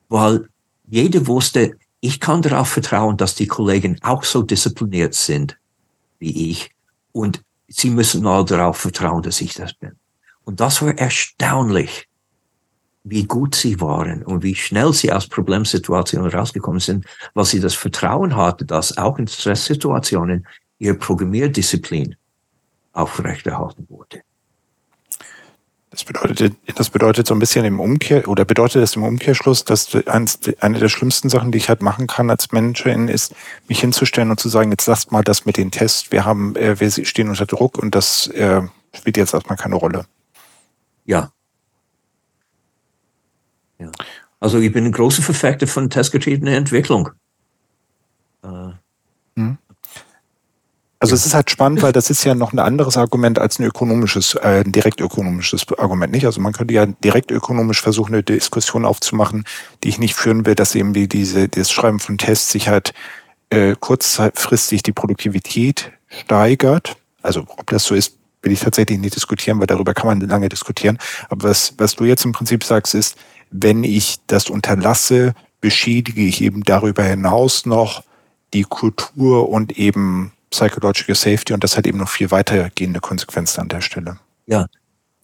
weil jeder wusste, ich kann darauf vertrauen, dass die Kollegen auch so diszipliniert sind wie ich und sie müssen mal darauf vertrauen, dass ich das bin. Und das war erstaunlich, wie gut sie waren und wie schnell sie aus Problemsituationen rausgekommen sind, weil sie das Vertrauen hatten, dass auch in Stresssituationen ihr Programmierdisziplin aufrechterhalten wurde. Das bedeutet, das bedeutet so ein bisschen im Umkehr, oder bedeutet das im Umkehrschluss, dass eine der schlimmsten Sachen, die ich halt machen kann als Managerin, ist, mich hinzustellen und zu sagen, jetzt lasst mal das mit den Tests. Wir haben, äh, wir stehen unter Druck und das äh, spielt jetzt erstmal keine Rolle. Ja. Ja. Also ich bin ein großer Verfechter von testgetriebener Entwicklung. Äh, hm. Also es ist halt spannend, weil das ist ja noch ein anderes Argument als ein ökonomisches, äh, ein direkt ökonomisches Argument nicht. Also man könnte ja direkt ökonomisch versuchen, eine Diskussion aufzumachen, die ich nicht führen will, dass eben die, diese, das Schreiben von Tests sich halt äh, kurzfristig die Produktivität steigert. Also ob das so ist, will ich tatsächlich nicht diskutieren, weil darüber kann man lange diskutieren. Aber was, was du jetzt im Prinzip sagst, ist, wenn ich das unterlasse, beschädige ich eben darüber hinaus noch die Kultur und eben Psychological Safety und das hat eben noch viel weitergehende Konsequenzen an der Stelle. Ja,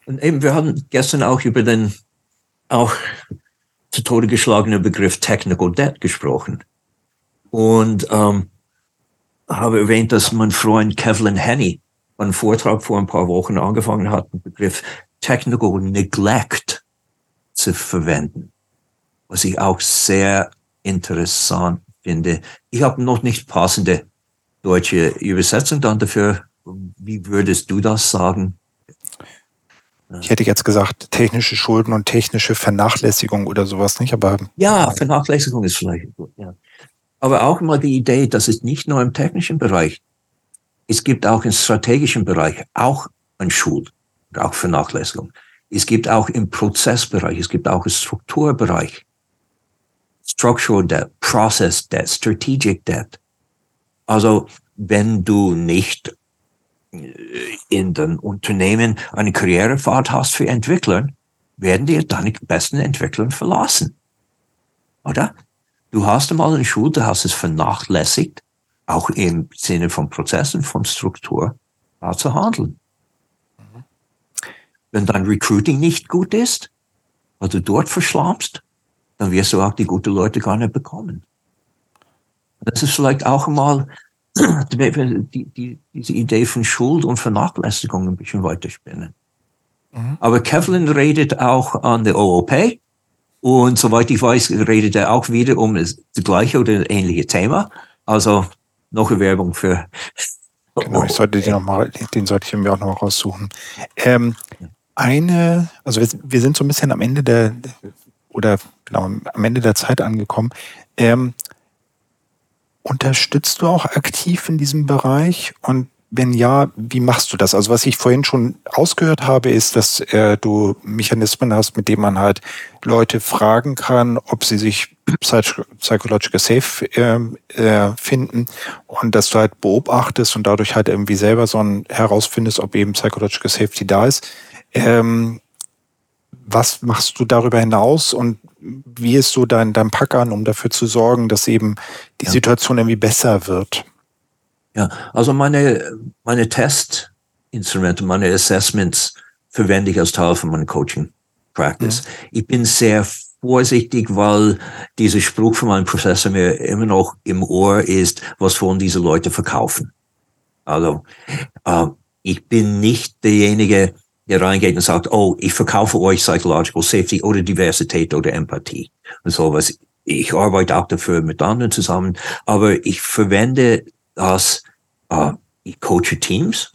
und eben wir haben gestern auch über den auch zu Tode geschlagenen Begriff Technical Debt gesprochen und ähm, habe erwähnt, dass mein Freund Kevlin Henney einen Vortrag vor ein paar Wochen angefangen hat, den Begriff Technical Neglect zu verwenden, was ich auch sehr interessant finde. Ich habe noch nicht passende deutsche Übersetzung dann dafür. Wie würdest du das sagen? Ich hätte jetzt gesagt, technische Schulden und technische Vernachlässigung oder sowas nicht, aber. Ja, Vernachlässigung ist vielleicht gut, ja. Aber auch mal die Idee, dass es nicht nur im technischen Bereich, es gibt auch im strategischen Bereich auch ein Schuld, auch Vernachlässigung. Es gibt auch im Prozessbereich, es gibt auch im Strukturbereich. Structural Debt, Process Debt, Strategic Debt. Also wenn du nicht äh, in den Unternehmen eine Karrierefahrt hast für Entwickler, werden dir deine besten Entwickler verlassen. Oder? Du hast einmal eine Schule, du hast es vernachlässigt, auch im Sinne von Prozessen, von Struktur, da zu handeln. Wenn dein Recruiting nicht gut ist, weil du dort verschlammst, dann wirst du auch die guten Leute gar nicht bekommen. Das ist vielleicht auch mal die, die, diese Idee von Schuld und Vernachlässigung ein bisschen weiterspinnen. Mhm. Aber Kevlin redet auch an der OOP und soweit ich weiß, redet er auch wieder um das gleiche oder ähnliche Thema. Also noch eine Werbung für. Genau, ich sollte den, noch mal, den sollte ich mir auch noch raussuchen. Ähm, eine, also wir, wir, sind so ein bisschen am Ende der, oder genau, am Ende der Zeit angekommen. Ähm, Unterstützt du auch aktiv in diesem Bereich? Und wenn ja, wie machst du das? Also was ich vorhin schon ausgehört habe, ist, dass äh, du Mechanismen hast, mit denen man halt Leute fragen kann, ob sie sich psychological safe äh, äh, finden und dass du halt beobachtest und dadurch halt irgendwie selber so ein herausfindest, ob eben psychological safety da ist. Ähm, was machst du darüber hinaus und wie ist so dein, dein Packern, um dafür zu sorgen, dass eben die ja. Situation irgendwie besser wird? Ja, also meine, meine Testinstrumente, meine Assessments verwende ich als Teil von meinem Coaching Practice. Mhm. Ich bin sehr vorsichtig, weil dieser Spruch von meinem Professor mir immer noch im Ohr ist, was wollen diese Leute verkaufen? Also, äh, ich bin nicht derjenige, der reingeht und sagt, oh, ich verkaufe euch Psychological Safety oder Diversität oder Empathie und sowas. Ich arbeite auch dafür mit anderen zusammen, aber ich verwende das, äh, ich coache Teams.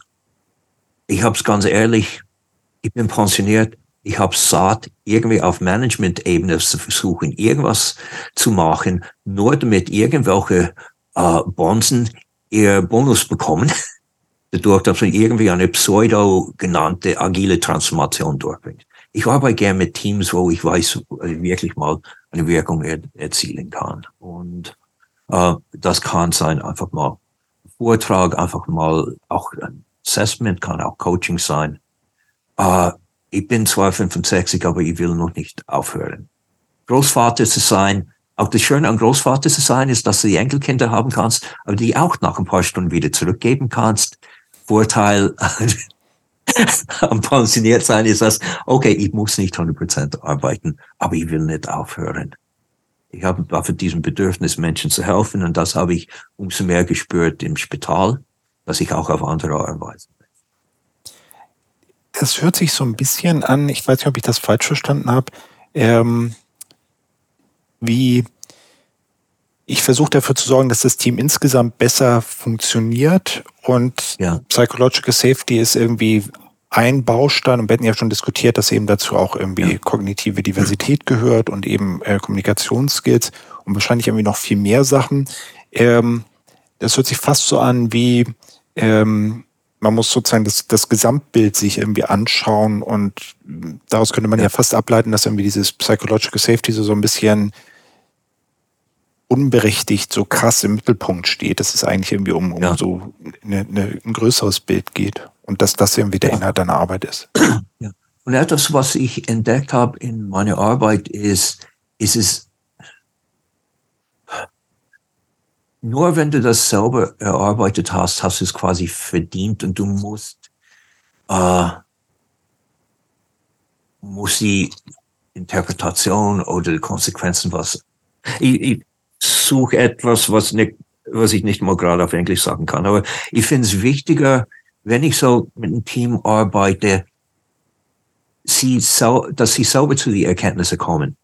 Ich habe es ganz ehrlich, ich bin pensioniert, ich habe satt, irgendwie auf Management-Ebene zu versuchen, irgendwas zu machen, nur damit irgendwelche äh, Bonzen ihr Bonus bekommen. dadurch, dass man irgendwie eine pseudo genannte agile Transformation durchbringt. Ich arbeite gerne mit Teams, wo ich weiß, ich wirklich mal eine Wirkung er erzielen kann. Und äh, das kann sein, einfach mal Vortrag, einfach mal auch ein Assessment, kann auch Coaching sein. Äh, ich bin zwar 65, aber ich will noch nicht aufhören. Großvater zu sein, auch das Schöne an Großvater zu sein, ist, dass du die Enkelkinder haben kannst, aber die auch nach ein paar Stunden wieder zurückgeben kannst. Vorteil am pensioniert sein ist das, okay, ich muss nicht 100% arbeiten, aber ich will nicht aufhören. Ich habe dafür diesem Bedürfnis, Menschen zu helfen und das habe ich umso mehr gespürt im Spital, dass ich auch auf andere Weise das hört sich so ein bisschen an, ich weiß nicht, ob ich das falsch verstanden habe, ähm, wie ich versuche dafür zu sorgen, dass das Team insgesamt besser funktioniert und ja. Psychological Safety ist irgendwie ein Baustein und wir hatten ja schon diskutiert, dass eben dazu auch irgendwie ja. kognitive Diversität gehört und eben äh, Kommunikationsskills und wahrscheinlich irgendwie noch viel mehr Sachen. Ähm, das hört sich fast so an wie ähm, man muss sozusagen das, das Gesamtbild sich irgendwie anschauen und daraus könnte man ja. ja fast ableiten, dass irgendwie dieses Psychological Safety so, so ein bisschen unberechtigt so krass im Mittelpunkt steht, dass es eigentlich irgendwie um, um ja. so eine, eine, ein größeres Bild geht und dass das irgendwie der ja. Inhalt deiner Arbeit ist. Ja. Und etwas, was ich entdeckt habe in meiner Arbeit, ist, ist es nur wenn du das selber erarbeitet hast, hast du es quasi verdient und du musst, äh, muss die Interpretation oder die Konsequenzen was. Ich, ich suche etwas, was nicht, was ich nicht mal gerade auf Englisch sagen kann. Aber ich finde es wichtiger, wenn ich so mit einem Team arbeite, sie, dass sie selber zu den Erkenntnissen kommen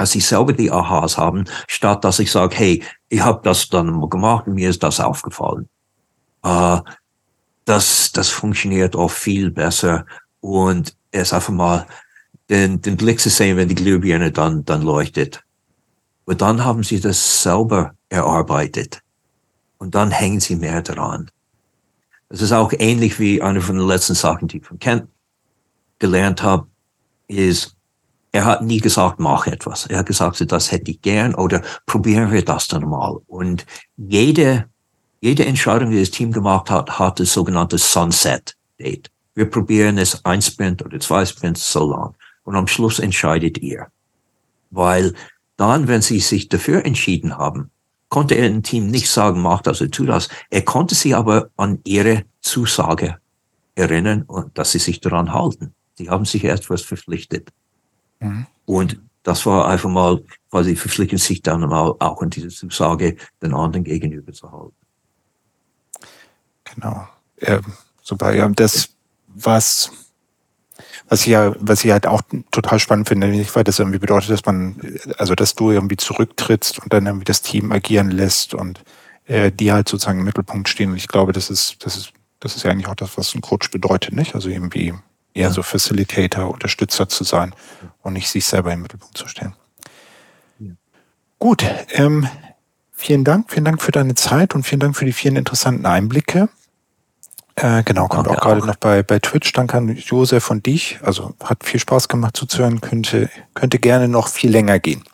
dass sie selber die Aha's haben, statt dass ich sage, hey, ich habe das dann mal gemacht und mir ist das aufgefallen. Äh, das, das funktioniert auch viel besser und es einfach mal den, den Blick zu sehen, wenn die Glühbirne dann, dann leuchtet. Und dann haben sie das selber erarbeitet. Und dann hängen sie mehr daran. Es ist auch ähnlich wie eine von den letzten Sachen, die ich von Kent gelernt habe, ist, er hat nie gesagt, mach etwas. Er hat gesagt, das hätte ich gern oder probieren wir das dann mal. Und jede, jede Entscheidung, die das Team gemacht hat, hat das sogenannte Sunset Date. Wir probieren es ein Sprint oder zwei Sprints so lang. Und am Schluss entscheidet ihr. Weil dann, wenn sie sich dafür entschieden haben, konnte er im Team nicht sagen, mach das oder tu das. Er konnte sie aber an ihre Zusage erinnern und dass sie sich daran halten. Sie haben sich etwas verpflichtet. Mhm. Und das war einfach mal quasi verpflichten sich dann mal auch an diese Zusage den anderen gegenüber zu halten. Genau. Ja, super. Ja, das, was, was ich ja, was ich halt auch total spannend finde, nicht, weil das irgendwie bedeutet, dass man, also dass du irgendwie zurücktrittst und dann irgendwie das Team agieren lässt und äh, die halt sozusagen im Mittelpunkt stehen. Und ich glaube, das ist, das ist, das ist ja eigentlich auch das, was ein Coach bedeutet, nicht? Also irgendwie eher ja. so Facilitator, Unterstützer zu sein und nicht sich selber im Mittelpunkt zu stellen. Ja. Gut, ähm, vielen Dank, vielen Dank für deine Zeit und vielen Dank für die vielen interessanten Einblicke. Äh, genau, kommt auch gerade noch bei, bei Twitch. Danke an Josef und dich. Also hat viel Spaß gemacht zuzuhören, könnte, könnte gerne noch viel länger gehen.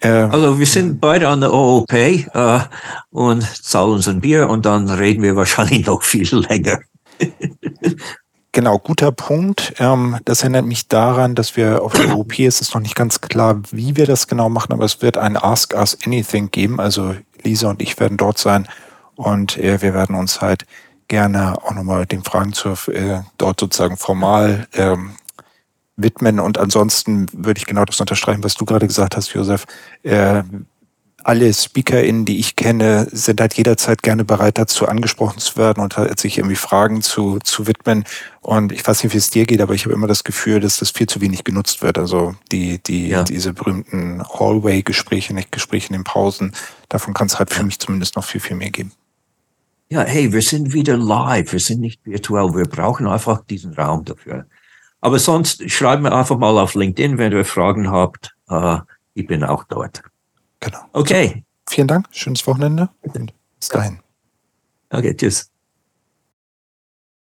Äh, also wir sind beide an der OOP äh, und zahlen uns ein Bier und dann reden wir wahrscheinlich noch viel länger. Genau, guter Punkt. Ähm, das erinnert mich daran, dass wir auf der OP ist es noch nicht ganz klar, wie wir das genau machen, aber es wird ein Ask Us Anything geben. Also Lisa und ich werden dort sein und äh, wir werden uns halt gerne auch nochmal den Fragen zur, äh, dort sozusagen formal ähm, widmen. Und ansonsten würde ich genau das unterstreichen, was du gerade gesagt hast, Josef. Äh, alle SpeakerInnen, die ich kenne, sind halt jederzeit gerne bereit dazu, angesprochen zu werden und halt sich irgendwie Fragen zu, zu widmen. Und ich weiß nicht, wie es dir geht, aber ich habe immer das Gefühl, dass das viel zu wenig genutzt wird. Also die, die, ja. diese berühmten Hallway-Gespräche, nicht Gespräche in den Pausen, davon kann es halt für mich zumindest noch viel, viel mehr geben. Ja, hey, wir sind wieder live, wir sind nicht virtuell, wir brauchen einfach diesen Raum dafür. Aber sonst schreibt mir einfach mal auf LinkedIn, wenn ihr Fragen habt. Uh, ich bin auch dort. Genau. Okay. So, vielen Dank, schönes Wochenende und bis dahin. Okay, tschüss.